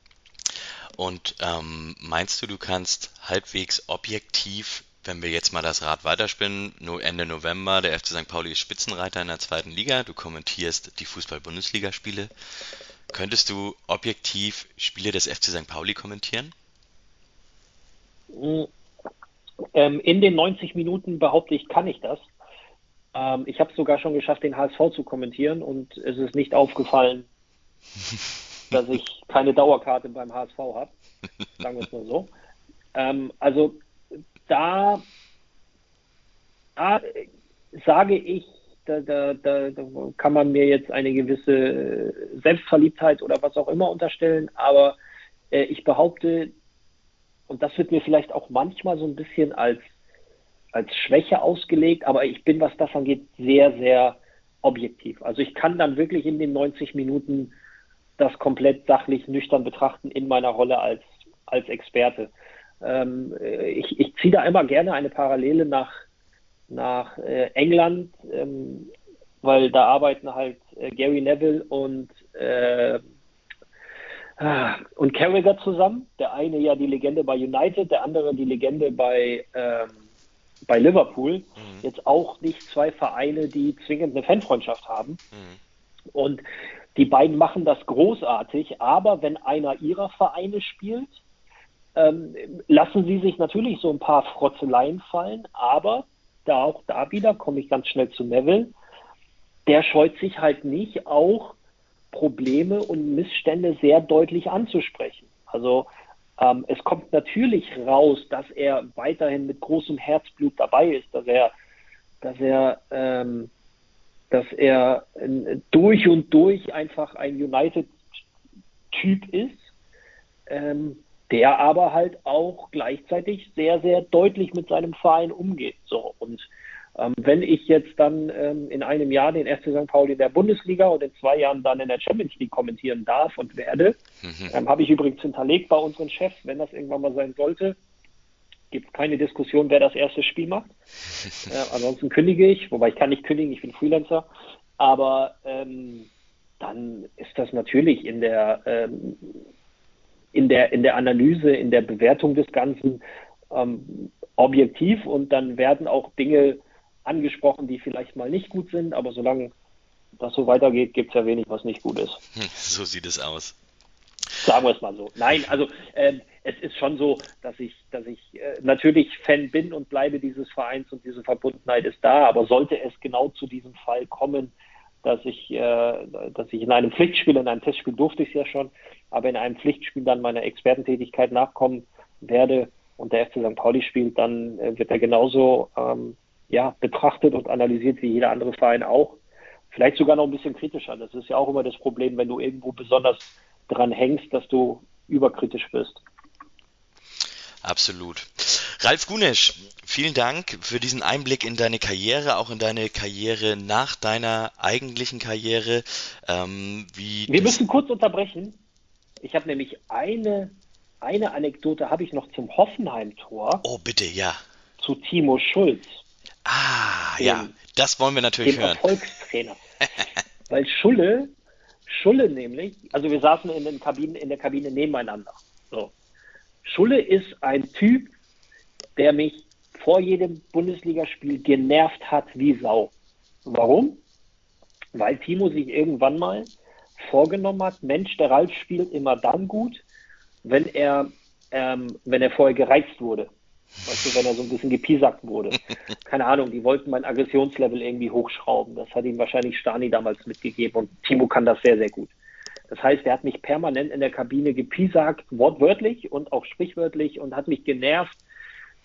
Und ähm, meinst du, du kannst halbwegs objektiv, wenn wir jetzt mal das Rad weiterspinnen, nur Ende November, der FC St. Pauli ist Spitzenreiter in der zweiten Liga, du kommentierst die Fußball-Bundesliga-Spiele. Könntest du objektiv Spiele des FC St. Pauli kommentieren? Ähm, in den 90 Minuten behaupte ich, kann ich das. Ähm, ich habe es sogar schon geschafft, den HSV zu kommentieren und es ist nicht aufgefallen, dass ich keine Dauerkarte beim HSV habe. Sagen wir es mal so. Ähm, also da, da sage ich, da, da, da, kann man mir jetzt eine gewisse Selbstverliebtheit oder was auch immer unterstellen, aber äh, ich behaupte, und das wird mir vielleicht auch manchmal so ein bisschen als, als Schwäche ausgelegt, aber ich bin, was das angeht, sehr, sehr objektiv. Also ich kann dann wirklich in den 90 Minuten das komplett sachlich nüchtern betrachten in meiner Rolle als, als Experte. Ähm, ich, ich ziehe da immer gerne eine Parallele nach, nach äh, England, ähm, weil da arbeiten halt äh, Gary Neville und, äh, ah, und Carragher zusammen. Der eine ja die Legende bei United, der andere die Legende bei, ähm, bei Liverpool. Mhm. Jetzt auch nicht zwei Vereine, die zwingend eine Fanfreundschaft haben. Mhm. Und die beiden machen das großartig, aber wenn einer ihrer Vereine spielt, ähm, lassen sie sich natürlich so ein paar Frotzeleien fallen, aber da auch da wieder komme ich ganz schnell zu Neville. Der scheut sich halt nicht, auch Probleme und Missstände sehr deutlich anzusprechen. Also ähm, es kommt natürlich raus, dass er weiterhin mit großem Herzblut dabei ist, dass er, dass er ähm, dass er durch und durch einfach ein United-Typ ist, ähm, der aber halt auch gleichzeitig sehr, sehr deutlich mit seinem Verein umgeht. So und ähm, wenn ich jetzt dann ähm, in einem Jahr den FC St. Pauli in der Bundesliga und in zwei Jahren dann in der Champions League kommentieren darf und werde, mhm. ähm, habe ich übrigens hinterlegt bei unseren Chefs, wenn das irgendwann mal sein sollte, gibt keine Diskussion, wer das erste Spiel macht. Äh, ansonsten kündige ich, wobei ich kann nicht kündigen, ich bin Freelancer. Aber ähm, dann ist das natürlich in der, ähm, in der, in der Analyse, in der Bewertung des Ganzen ähm, objektiv und dann werden auch Dinge angesprochen, die vielleicht mal nicht gut sind, aber solange das so weitergeht, gibt es ja wenig, was nicht gut ist. So sieht es aus. Sagen wir es mal so. Nein, also ähm, es ist schon so, dass ich, dass ich äh, natürlich Fan bin und bleibe dieses Vereins und diese Verbundenheit ist da, aber sollte es genau zu diesem Fall kommen, dass ich, äh, dass ich in einem Pflichtspiel, in einem Testspiel durfte ich es ja schon, aber in einem Pflichtspiel dann meiner Expertentätigkeit nachkommen werde und der FC St. Pauli spielt, dann äh, wird er genauso ähm, ja, betrachtet und analysiert wie jeder andere Verein auch. Vielleicht sogar noch ein bisschen kritischer. Das ist ja auch immer das Problem, wenn du irgendwo besonders dran hängst, dass du überkritisch bist. Absolut. Ralf Gunesch, vielen Dank für diesen Einblick in deine Karriere, auch in deine Karriere nach deiner eigentlichen Karriere. Ähm, Wir müssen kurz unterbrechen. Ich habe nämlich eine, eine Anekdote habe ich noch zum Hoffenheim-Tor. Oh, bitte, ja. Zu Timo Schulz. Ah, dem, ja, das wollen wir natürlich dem hören. Erfolgstrainer. Weil Schulle, Schulle nämlich, also wir saßen in, den Kabinen, in der Kabine nebeneinander. So. Schulle ist ein Typ, der mich vor jedem Bundesligaspiel genervt hat wie Sau. Warum? Weil Timo sich irgendwann mal vorgenommen hat, Mensch, der Ralf spielt immer dann gut, wenn er, ähm, wenn er vorher gereizt wurde. Weißt du, wenn er so ein bisschen gepiesackt wurde. Keine Ahnung, die wollten mein Aggressionslevel irgendwie hochschrauben. Das hat ihm wahrscheinlich Stani damals mitgegeben und Timo kann das sehr, sehr gut. Das heißt, er hat mich permanent in der Kabine gepiesackt, wortwörtlich und auch sprichwörtlich und hat mich genervt,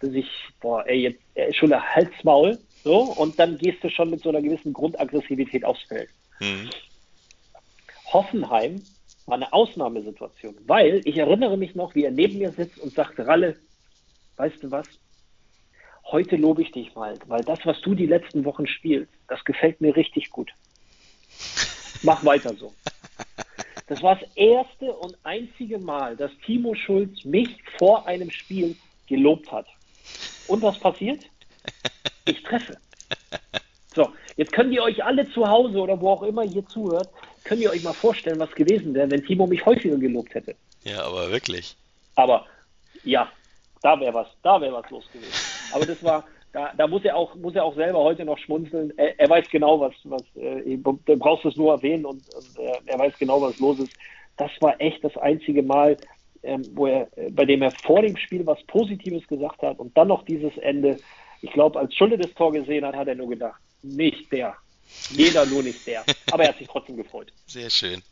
dass ich, boah, ey, jetzt äh, schon der Halsmaul, so, und dann gehst du schon mit so einer gewissen Grundaggressivität aufs Feld. Mhm. Hoffenheim war eine Ausnahmesituation, weil ich erinnere mich noch, wie er neben mir sitzt und sagt, Ralle, weißt du was? Heute lobe ich dich mal, weil das, was du die letzten Wochen spielst, das gefällt mir richtig gut. Mach weiter so. Das war das erste und einzige Mal, dass Timo Schulz mich vor einem Spiel gelobt hat. Und was passiert? Ich treffe. So, jetzt könnt ihr euch alle zu Hause oder wo auch immer ihr zuhört, könnt ihr euch mal vorstellen, was gewesen wäre, wenn Timo mich häufiger gelobt hätte. Ja, aber wirklich. Aber ja, da wäre was, da wäre was los gewesen. Aber das war, da, da muss er auch, muss er auch selber heute noch schmunzeln. Er, er weiß genau, was, was, äh, du brauchst es nur erwähnen und, und äh, er weiß genau, was los ist. Das war echt das einzige Mal, ähm, wo er, äh, bei dem er vor dem Spiel was Positives gesagt hat und dann noch dieses Ende. Ich glaube, als Schulde das Tor gesehen hat, hat er nur gedacht, nicht der. Jeder nur nicht der. Aber er hat sich trotzdem gefreut. Sehr schön.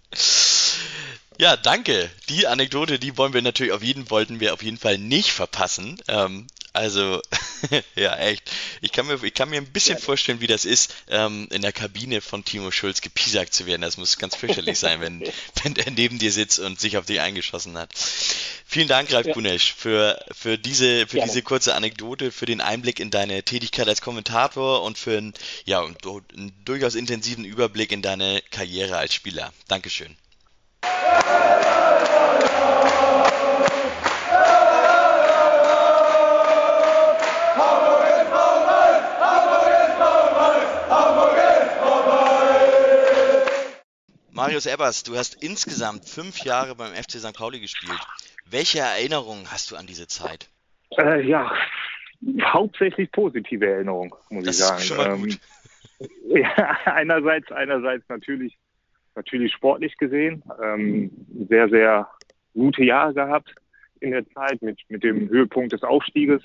Ja, danke. Die Anekdote, die wollen wir natürlich auf jeden, wollten wir auf jeden Fall nicht verpassen. Ähm, also, ja, echt. Ich kann mir, ich kann mir ein bisschen ja. vorstellen, wie das ist, ähm, in der Kabine von Timo Schulz gepiesackt zu werden. Das muss ganz fürchterlich sein, wenn, wenn der neben dir sitzt und sich auf dich eingeschossen hat. Vielen Dank, Ralf ja. Kunesch, für, für, diese, für diese kurze Anekdote, für den Einblick in deine Tätigkeit als Kommentator und für einen, ja, einen durchaus intensiven Überblick in deine Karriere als Spieler. Dankeschön. Marius Ebers, du hast insgesamt fünf Jahre beim FC St. Pauli gespielt. Welche Erinnerungen hast du an diese Zeit? Äh, ja, hauptsächlich positive Erinnerungen, muss das ich sagen. Ist schon mal gut. Ähm, ja, einerseits, einerseits natürlich, natürlich sportlich gesehen, ähm, sehr, sehr gute Jahre gehabt in der Zeit mit, mit dem Höhepunkt des Aufstieges.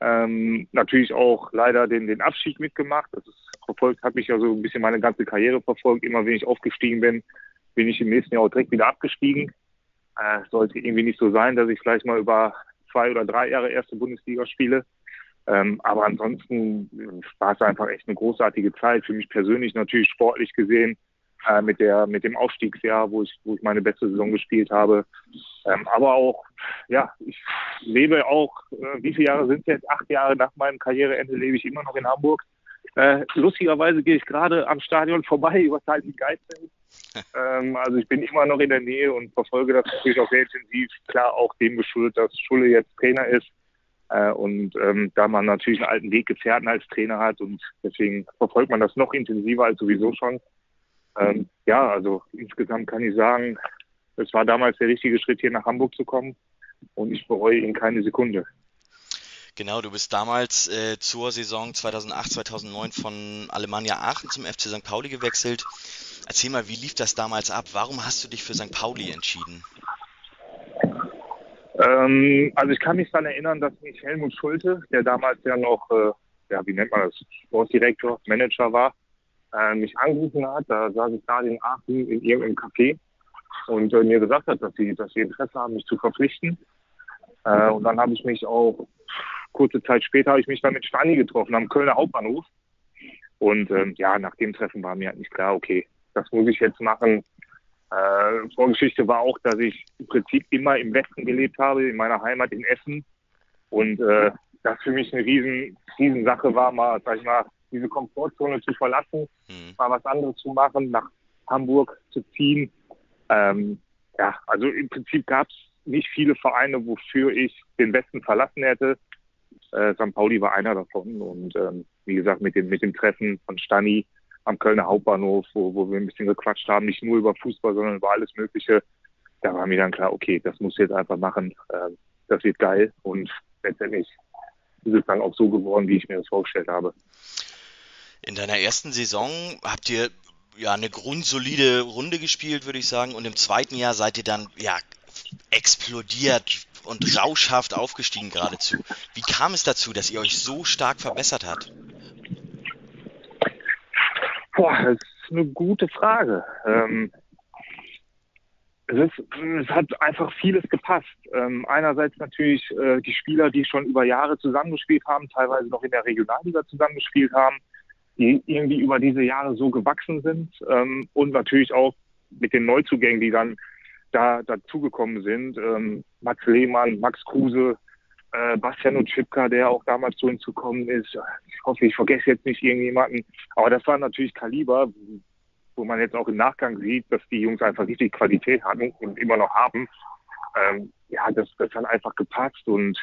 Ähm, natürlich auch leider den, den Abschied mitgemacht. Das ist verfolgt, hat mich ja so ein bisschen meine ganze Karriere verfolgt. Immer wenn ich aufgestiegen bin, bin ich im nächsten Jahr auch direkt wieder abgestiegen. Äh, sollte irgendwie nicht so sein, dass ich vielleicht mal über zwei oder drei Jahre erste Bundesliga spiele. Ähm, aber ansonsten war es einfach echt eine großartige Zeit. Für mich persönlich natürlich sportlich gesehen äh, mit der mit dem Aufstiegsjahr, wo ich wo ich meine beste Saison gespielt habe. Ähm, aber auch ja, ich lebe auch. Äh, wie viele Jahre sind es jetzt? Acht Jahre nach meinem Karriereende lebe ich immer noch in Hamburg. Äh, lustigerweise gehe ich gerade am Stadion vorbei über Salten Geizfeld. ähm, also ich bin immer noch in der Nähe und verfolge das natürlich auch sehr intensiv. Klar auch dem geschuldet, dass Schulle jetzt Trainer ist. Äh, und ähm, da man natürlich einen alten Weggefährten als Trainer hat und deswegen verfolgt man das noch intensiver als sowieso schon. Ähm, ja, also insgesamt kann ich sagen, es war damals der richtige Schritt, hier nach Hamburg zu kommen und ich bereue ihn keine Sekunde. Genau, du bist damals äh, zur Saison 2008, 2009 von Alemannia Aachen zum FC St. Pauli gewechselt. Erzähl mal, wie lief das damals ab? Warum hast du dich für St. Pauli entschieden? Ähm, also ich kann mich daran erinnern, dass mich Helmut Schulte, der damals ja noch, äh, ja, wie nennt man das, Sportdirektor, Manager war, äh, mich angerufen hat. Da saß ich gerade in Aachen in irgendeinem Café und äh, mir gesagt hat, dass sie, dass sie Interesse haben, mich zu verpflichten. Äh, und dann habe ich mich auch, kurze Zeit später habe ich mich dann mit Stani getroffen am Kölner Hauptbahnhof. Und ähm, ja, nach dem Treffen war mir halt nicht klar, okay, das muss ich jetzt machen. Äh, Vorgeschichte war auch, dass ich im Prinzip immer im Westen gelebt habe, in meiner Heimat in Essen. Und äh, das für mich eine riesen, riesen Sache war, mal, sag ich mal, diese Komfortzone zu verlassen, mhm. mal was anderes zu machen, nach Hamburg zu ziehen. Ähm, ja, also im Prinzip gab es nicht viele Vereine, wofür ich den Westen verlassen hätte. Äh, St. Pauli war einer davon. Und ähm, wie gesagt, mit dem, mit dem Treffen von Stani am Kölner Hauptbahnhof, wo, wo wir ein bisschen gequatscht haben, nicht nur über Fußball, sondern über alles Mögliche, da war mir dann klar, okay, das muss jetzt einfach machen. Äh, das wird geil. Und letztendlich ist es dann auch so geworden, wie ich mir das vorgestellt habe. In deiner ersten Saison habt ihr ja eine grundsolide Runde gespielt, würde ich sagen, und im zweiten Jahr seid ihr dann ja explodiert und rauschhaft aufgestiegen geradezu. Wie kam es dazu, dass ihr euch so stark verbessert habt? Boah, das ist eine gute Frage. Ähm, es, ist, es, hat einfach vieles gepasst. Ähm, einerseits natürlich äh, die Spieler, die schon über Jahre zusammengespielt haben, teilweise noch in der Regionalliga zusammengespielt haben, die irgendwie über diese Jahre so gewachsen sind ähm, und natürlich auch mit den Neuzugängen, die dann da dazugekommen sind. Ähm, Max Lehmann, Max Kruse, äh, Bastian und Schipka, der auch damals zu uns gekommen ist. Ich hoffe, ich vergesse jetzt nicht irgendjemanden. Aber das war natürlich Kaliber, wo man jetzt auch im Nachgang sieht, dass die Jungs einfach richtig Qualität hatten und immer noch haben. Ähm, ja, das, das hat einfach gepasst und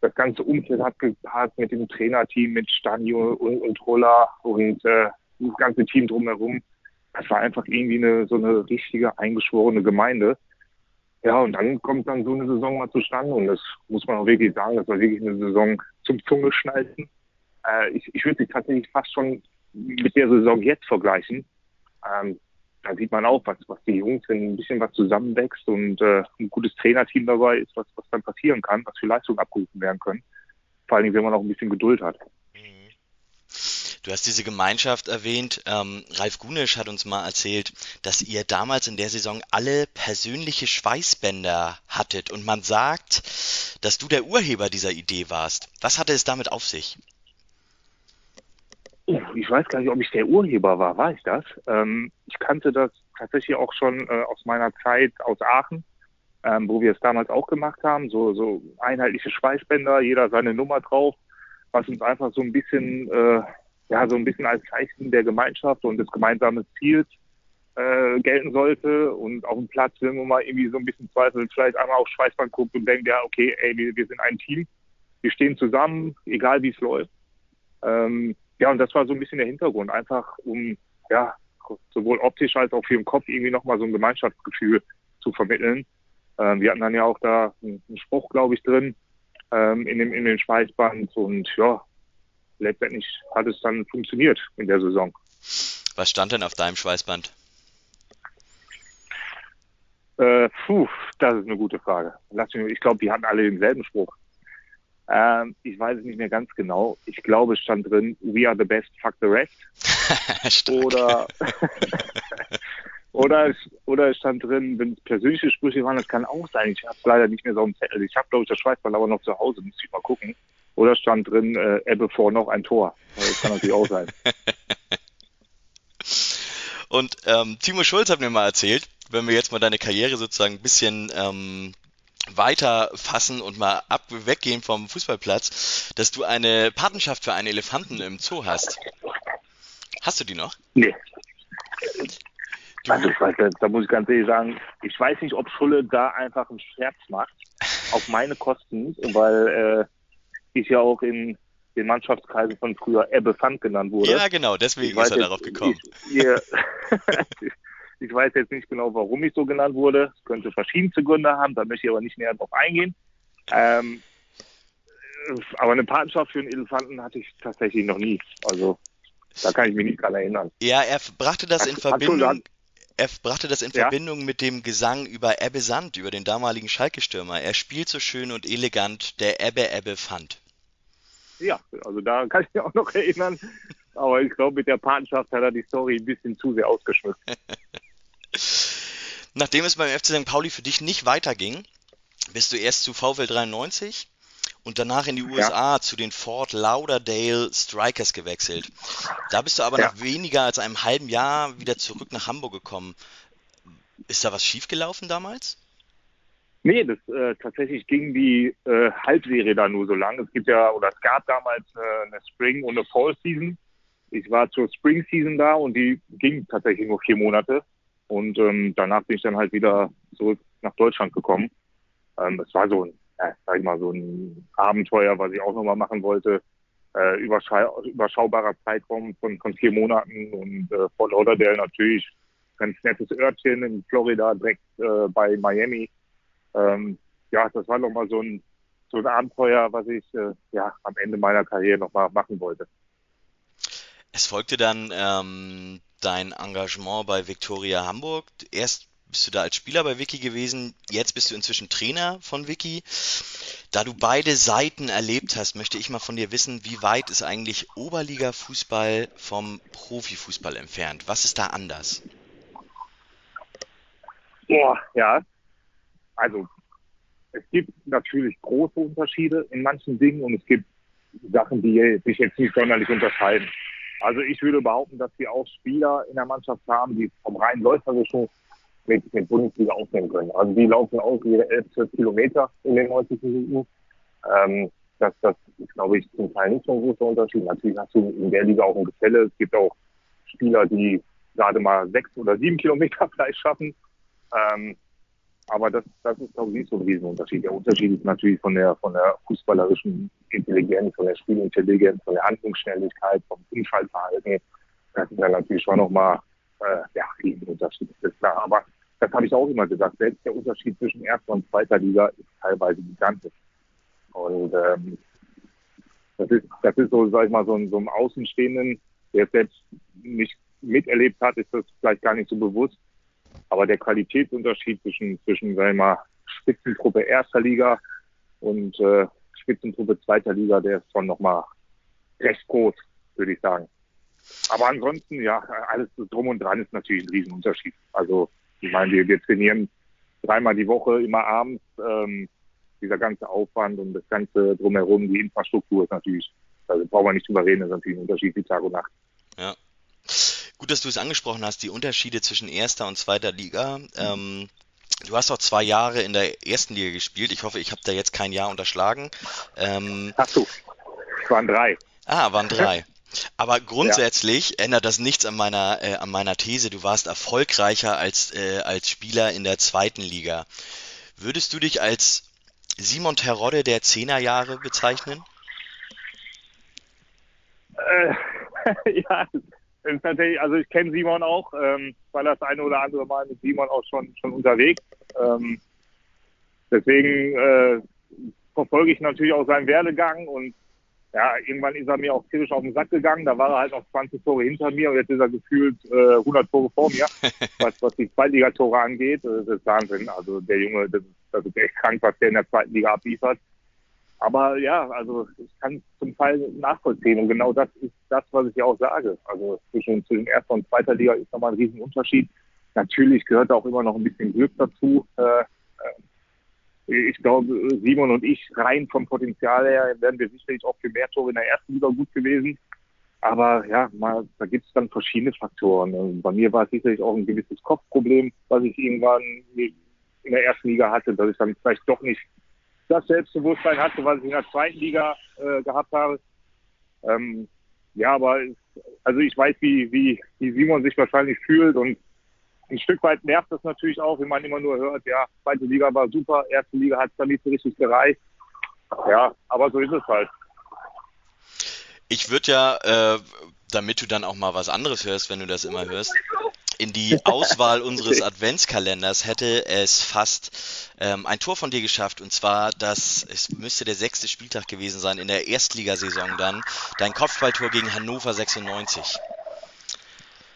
das ganze Umfeld hat gepasst mit dem Trainerteam, mit Stanio und, und Roller und äh, das ganze Team drumherum das war einfach irgendwie eine, so eine richtige eingeschworene Gemeinde. Ja, und dann kommt dann so eine Saison mal zustande und das muss man auch wirklich sagen, das war wirklich eine Saison zum Zungeschnalzen. Äh, ich ich würde sie tatsächlich fast schon mit der Saison jetzt vergleichen. Ähm, da sieht man auch, was, was die Jungs, wenn ein bisschen was zusammenwächst und äh, ein gutes Trainerteam dabei ist, was, was dann passieren kann, was für Leistungen abgerufen werden können. Vor allen Dingen, wenn man auch ein bisschen Geduld hat. Du hast diese Gemeinschaft erwähnt. Ähm, Ralf Gunisch hat uns mal erzählt, dass ihr damals in der Saison alle persönliche Schweißbänder hattet und man sagt, dass du der Urheber dieser Idee warst. Was hatte es damit auf sich? Ich weiß gar nicht, ob ich der Urheber war. War ich das? Ähm, ich kannte das tatsächlich auch schon äh, aus meiner Zeit aus Aachen, ähm, wo wir es damals auch gemacht haben. So, so einheitliche Schweißbänder, jeder seine Nummer drauf, was uns einfach so ein bisschen äh, ja, so ein bisschen als Zeichen der Gemeinschaft und des gemeinsamen Ziels äh, gelten sollte. Und auf dem Platz, wenn man mal irgendwie so ein bisschen zweifelt, vielleicht einmal auf Schweißband guckt und denkt, ja, okay, ey, wir, wir sind ein Team, wir stehen zusammen, egal wie es läuft. Ähm, ja, und das war so ein bisschen der Hintergrund, einfach um, ja, sowohl optisch als auch für den Kopf irgendwie nochmal so ein Gemeinschaftsgefühl zu vermitteln. Ähm, wir hatten dann ja auch da einen, Spruch, glaube ich, drin ähm, in, dem, in den Schweißband und ja, letztendlich hat es dann funktioniert in der Saison. Was stand denn auf deinem Schweißband? Äh, puh, das ist eine gute Frage. ich glaube, die hatten alle denselben Spruch. Ähm, ich weiß es nicht mehr ganz genau. Ich glaube, es stand drin, we are the best, fuck the rest. oder, oder, oder es stand drin, wenn es persönliche Sprüche waren, das kann auch sein. Ich habe es leider nicht mehr so im Zettel. Ich habe, glaube ich, das Schweißband aber noch zu Hause, muss ich mal gucken. Oder stand drin, äh, Ebbe vor noch ein Tor. Das kann natürlich auch sein. Und ähm, Timo Schulz hat mir mal erzählt, wenn wir jetzt mal deine Karriere sozusagen ein bisschen ähm, weiter fassen und mal ab weggehen vom Fußballplatz, dass du eine Patenschaft für einen Elefanten im Zoo hast. Hast du die noch? Nee. Du, also ich weiß, da muss ich ganz ehrlich sagen, ich weiß nicht, ob Schulle da einfach einen Scherz macht auf meine Kosten, weil äh, ich ja auch in den Mannschaftskreisen von früher Ebbe Fand genannt wurde. Ja, genau, deswegen ist er jetzt, darauf gekommen. Ich, ich, ich, weiß jetzt nicht genau, warum ich so genannt wurde. Es könnte verschiedenste Gründe haben, da möchte ich aber nicht näher drauf eingehen. Ähm, aber eine Patenschaft für einen Elefanten hatte ich tatsächlich noch nie. Also da kann ich mich nicht dran erinnern. Ja, er brachte das in Verbindung. Er brachte das in ja? Verbindung mit dem Gesang über Ebbe Sand, über den damaligen Schalke-Stürmer. Er spielt so schön und elegant, der Ebbe Ebbe fand. Ja, also da kann ich mich auch noch erinnern. Aber ich glaube, mit der Patenschaft hat er die Story ein bisschen zu sehr ausgeschmückt. Nachdem es beim FC St. Pauli für dich nicht weiterging, bist du erst zu VfL 93 und danach in die USA ja. zu den Fort Lauderdale Strikers gewechselt. Da bist du aber ja. nach weniger als einem halben Jahr wieder zurück nach Hamburg gekommen. Ist da was schiefgelaufen damals? Nee, das äh, tatsächlich ging die äh, Halbserie da nur so lang. Es gibt ja, oder es gab damals äh, eine Spring- und eine Fall-Season. Ich war zur Spring-Season da und die ging tatsächlich nur vier Monate. Und ähm, danach bin ich dann halt wieder zurück nach Deutschland gekommen. Ähm, es war so ein ja, sag ich mal, so ein Abenteuer, was ich auch nochmal machen wollte. Äh, überschau überschaubarer Zeitraum von, von vier Monaten und äh, Fort Lauderdale natürlich ganz nettes Örtchen in Florida, direkt äh, bei Miami. Ähm, ja, das war nochmal so ein, so ein Abenteuer, was ich äh, ja, am Ende meiner Karriere nochmal machen wollte. Es folgte dann ähm, dein Engagement bei Victoria Hamburg. Erst bist du da als Spieler bei Wiki gewesen, jetzt bist du inzwischen Trainer von Wiki. Da du beide Seiten erlebt hast, möchte ich mal von dir wissen, wie weit ist eigentlich Oberliga-Fußball vom Profifußball entfernt? Was ist da anders? Boah, ja. Also, es gibt natürlich große Unterschiede in manchen Dingen und es gibt Sachen, die sich jetzt nicht sonderlich unterscheiden. Also ich würde behaupten, dass wir auch Spieler in der Mannschaft haben, die vom rein läuferischen mit, mit Bundesliga aufnehmen können. Also die laufen auch ihre 11, 12 Kilometer in den 90 Minuten. Ähm, das, das ist, glaube ich, zum Teil nicht so ein großer Unterschied. Natürlich hast du in der Liga auch ein Gefälle. Es gibt auch Spieler, die gerade mal sechs oder sieben Kilometer Fleisch schaffen. Ähm, aber das, das ist, glaube ich, nicht so ein Riesenunterschied. Der Unterschied ist natürlich von der, von der fußballerischen Intelligenz, von der Spielintelligenz, von der Handlungsschnelligkeit, vom Unfallverhalten. Das ist ja natürlich schon nochmal äh, ja, Riesenunterschied, ist klar. Aber das habe ich auch immer gesagt, selbst der Unterschied zwischen erster und zweiter Liga ist teilweise gigantisch. Und ähm, das ist, das ist so, sag ich mal, so, so ein Außenstehenden, der es selbst nicht miterlebt hat, ist das vielleicht gar nicht so bewusst. Aber der Qualitätsunterschied zwischen, zwischen sag ich mal, Spitzentruppe erster Liga und äh, Spitzentruppe zweiter Liga, der ist schon nochmal recht groß, würde ich sagen. Aber ansonsten, ja, alles drum und dran ist natürlich ein Riesenunterschied. Also, ich meine, wir, wir trainieren dreimal die Woche, immer abends. Ähm, dieser ganze Aufwand und das ganze drumherum, die Infrastruktur ist natürlich, also brauchen wir nicht drüber reden, ist natürlich ein Unterschied wie Tag und Nacht. Ja. Gut, dass du es angesprochen hast, die Unterschiede zwischen erster und zweiter Liga. Ähm, du hast auch zwei Jahre in der ersten Liga gespielt. Ich hoffe, ich habe da jetzt kein Jahr unterschlagen. Ähm, Hast du. Es waren drei. Ah, waren drei. Aber grundsätzlich ja. ändert das nichts an meiner, äh, an meiner These. Du warst erfolgreicher als, äh, als Spieler in der zweiten Liga. Würdest du dich als Simon Terodde der Zehnerjahre bezeichnen? Äh, ja, ist tatsächlich, also ich kenne Simon auch, ähm, war das eine oder andere Mal mit Simon auch schon, schon unterwegs. Ähm, deswegen äh, verfolge ich natürlich auch seinen Werdegang und ja, irgendwann ist er mir auch tierisch auf den Sack gegangen. Da war er halt noch 20 Tore hinter mir und jetzt ist er gefühlt äh, 100 Tore vor mir, was, was die Zweitligatore angeht. Das ist Wahnsinn. Also der Junge, das, das ist echt krank, was der in der zweiten Liga abliefert. Aber ja, also ich kann zum Teil nachvollziehen und genau das ist das, was ich ja auch sage. Also zwischen, zwischen erster und zweiter Liga ist nochmal ein Riesenunterschied. Natürlich gehört auch immer noch ein bisschen Glück dazu. Äh, äh ich glaube, Simon und ich rein vom Potenzial her wären wir sicherlich auch für mehr Tore in der ersten Liga gut gewesen. Aber ja, mal, da gibt es dann verschiedene Faktoren. Bei mir war es sicherlich auch ein gewisses Kopfproblem, was ich irgendwann in der ersten Liga hatte, dass ich dann vielleicht doch nicht das Selbstbewusstsein hatte, was ich in der zweiten Liga äh, gehabt habe. Ähm, ja, aber also ich weiß, wie, wie, wie Simon sich wahrscheinlich fühlt und ein Stück weit nervt das natürlich auch, wenn man immer nur hört, ja, zweite Liga war super, erste Liga hat es da nicht so richtig gereicht. Ja, aber so ist es halt. Ich würde ja, äh, damit du dann auch mal was anderes hörst, wenn du das immer hörst, in die Auswahl unseres Adventskalenders hätte es fast ähm, ein Tor von dir geschafft. Und zwar, das es müsste der sechste Spieltag gewesen sein in der Erstligasaison dann. Dein Kopfballtor gegen Hannover 96.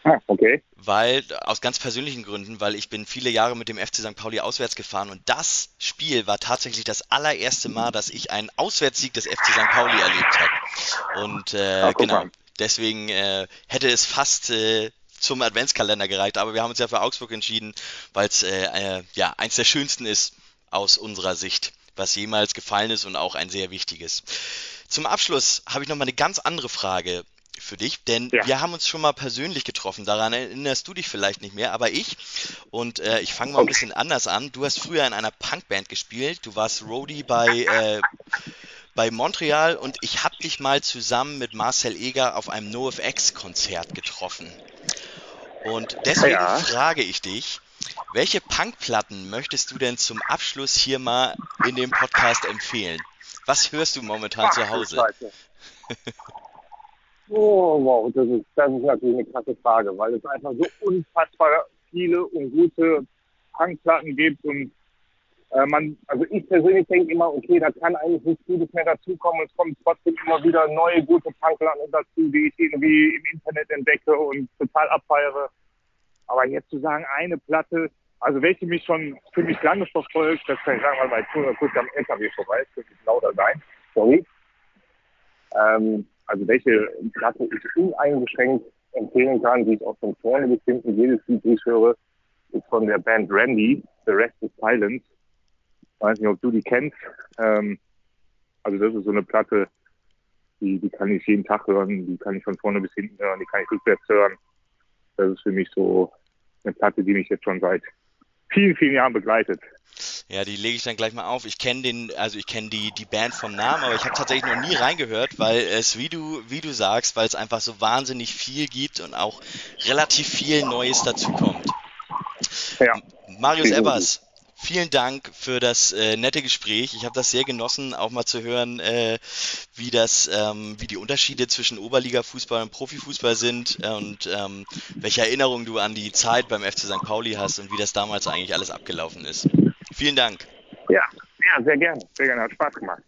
Ah, okay. Weil, aus ganz persönlichen Gründen, weil ich bin viele Jahre mit dem FC St. Pauli auswärts gefahren und das Spiel war tatsächlich das allererste Mal, dass ich einen Auswärtssieg des FC St. Pauli erlebt habe. Und äh, Ach, genau, deswegen äh, hätte es fast äh, zum Adventskalender gereicht, aber wir haben uns ja für Augsburg entschieden, weil es äh, äh, ja eins der schönsten ist aus unserer Sicht, was jemals gefallen ist und auch ein sehr wichtiges. Zum Abschluss habe ich noch mal eine ganz andere Frage für dich, denn ja. wir haben uns schon mal persönlich getroffen. Daran erinnerst du dich vielleicht nicht mehr, aber ich. Und äh, ich fange mal ein bisschen anders an. Du hast früher in einer Punkband gespielt. Du warst Roadie bei äh, bei Montreal und ich habe dich mal zusammen mit Marcel Eger auf einem NoFX-Konzert getroffen. Und deswegen ja. frage ich dich, welche Punkplatten möchtest du denn zum Abschluss hier mal in dem Podcast empfehlen? Was hörst du momentan Ach, zu Hause? Oh, wow, das ist, das ist natürlich eine krasse Frage, weil es einfach so unfassbar viele und gute Punkplatten gibt und äh, man, also ich persönlich denke immer, okay, da kann eigentlich nichts Gutes mehr dazukommen. Es kommen trotzdem immer wieder neue gute Punkladen dazu, die ich irgendwie im Internet entdecke und total abfeiere. Aber jetzt zu sagen, eine Platte, also welche mich schon für mich lange verfolgt, das kann ich sagen, weil mein Tour kurz am LKW vorbei ist, könnte lauter sein. Sorry. Ähm, also welche Platte ich uneingeschränkt empfehlen kann, die ich auch von vorne bis hinten jedes Lied durchhöre, ist von der Band Randy, The Rest is Silence. Ich weiß nicht, ob du die kennst. Ähm, also das ist so eine Platte, die, die kann ich jeden Tag hören, die kann ich von vorne bis hinten hören, die kann ich rückwärts hören. Das ist für mich so eine Platte, die mich jetzt schon seit vielen, vielen Jahren begleitet. Ja, die lege ich dann gleich mal auf. Ich kenne den, also ich kenne die, die Band vom Namen, aber ich habe tatsächlich noch nie reingehört, weil es, wie du, wie du sagst, weil es einfach so wahnsinnig viel gibt und auch relativ viel Neues dazukommt. Ja. Marius Ebbers, vielen Dank für das äh, nette Gespräch. Ich habe das sehr genossen, auch mal zu hören, äh, wie das, ähm, wie die Unterschiede zwischen Oberliga-Fußball und Profifußball sind und ähm, welche Erinnerungen du an die Zeit beim FC St. Pauli hast und wie das damals eigentlich alles abgelaufen ist. Vielen Dank. Ja, ja, sehr gerne. Sehr gerne. Hat Spaß gemacht.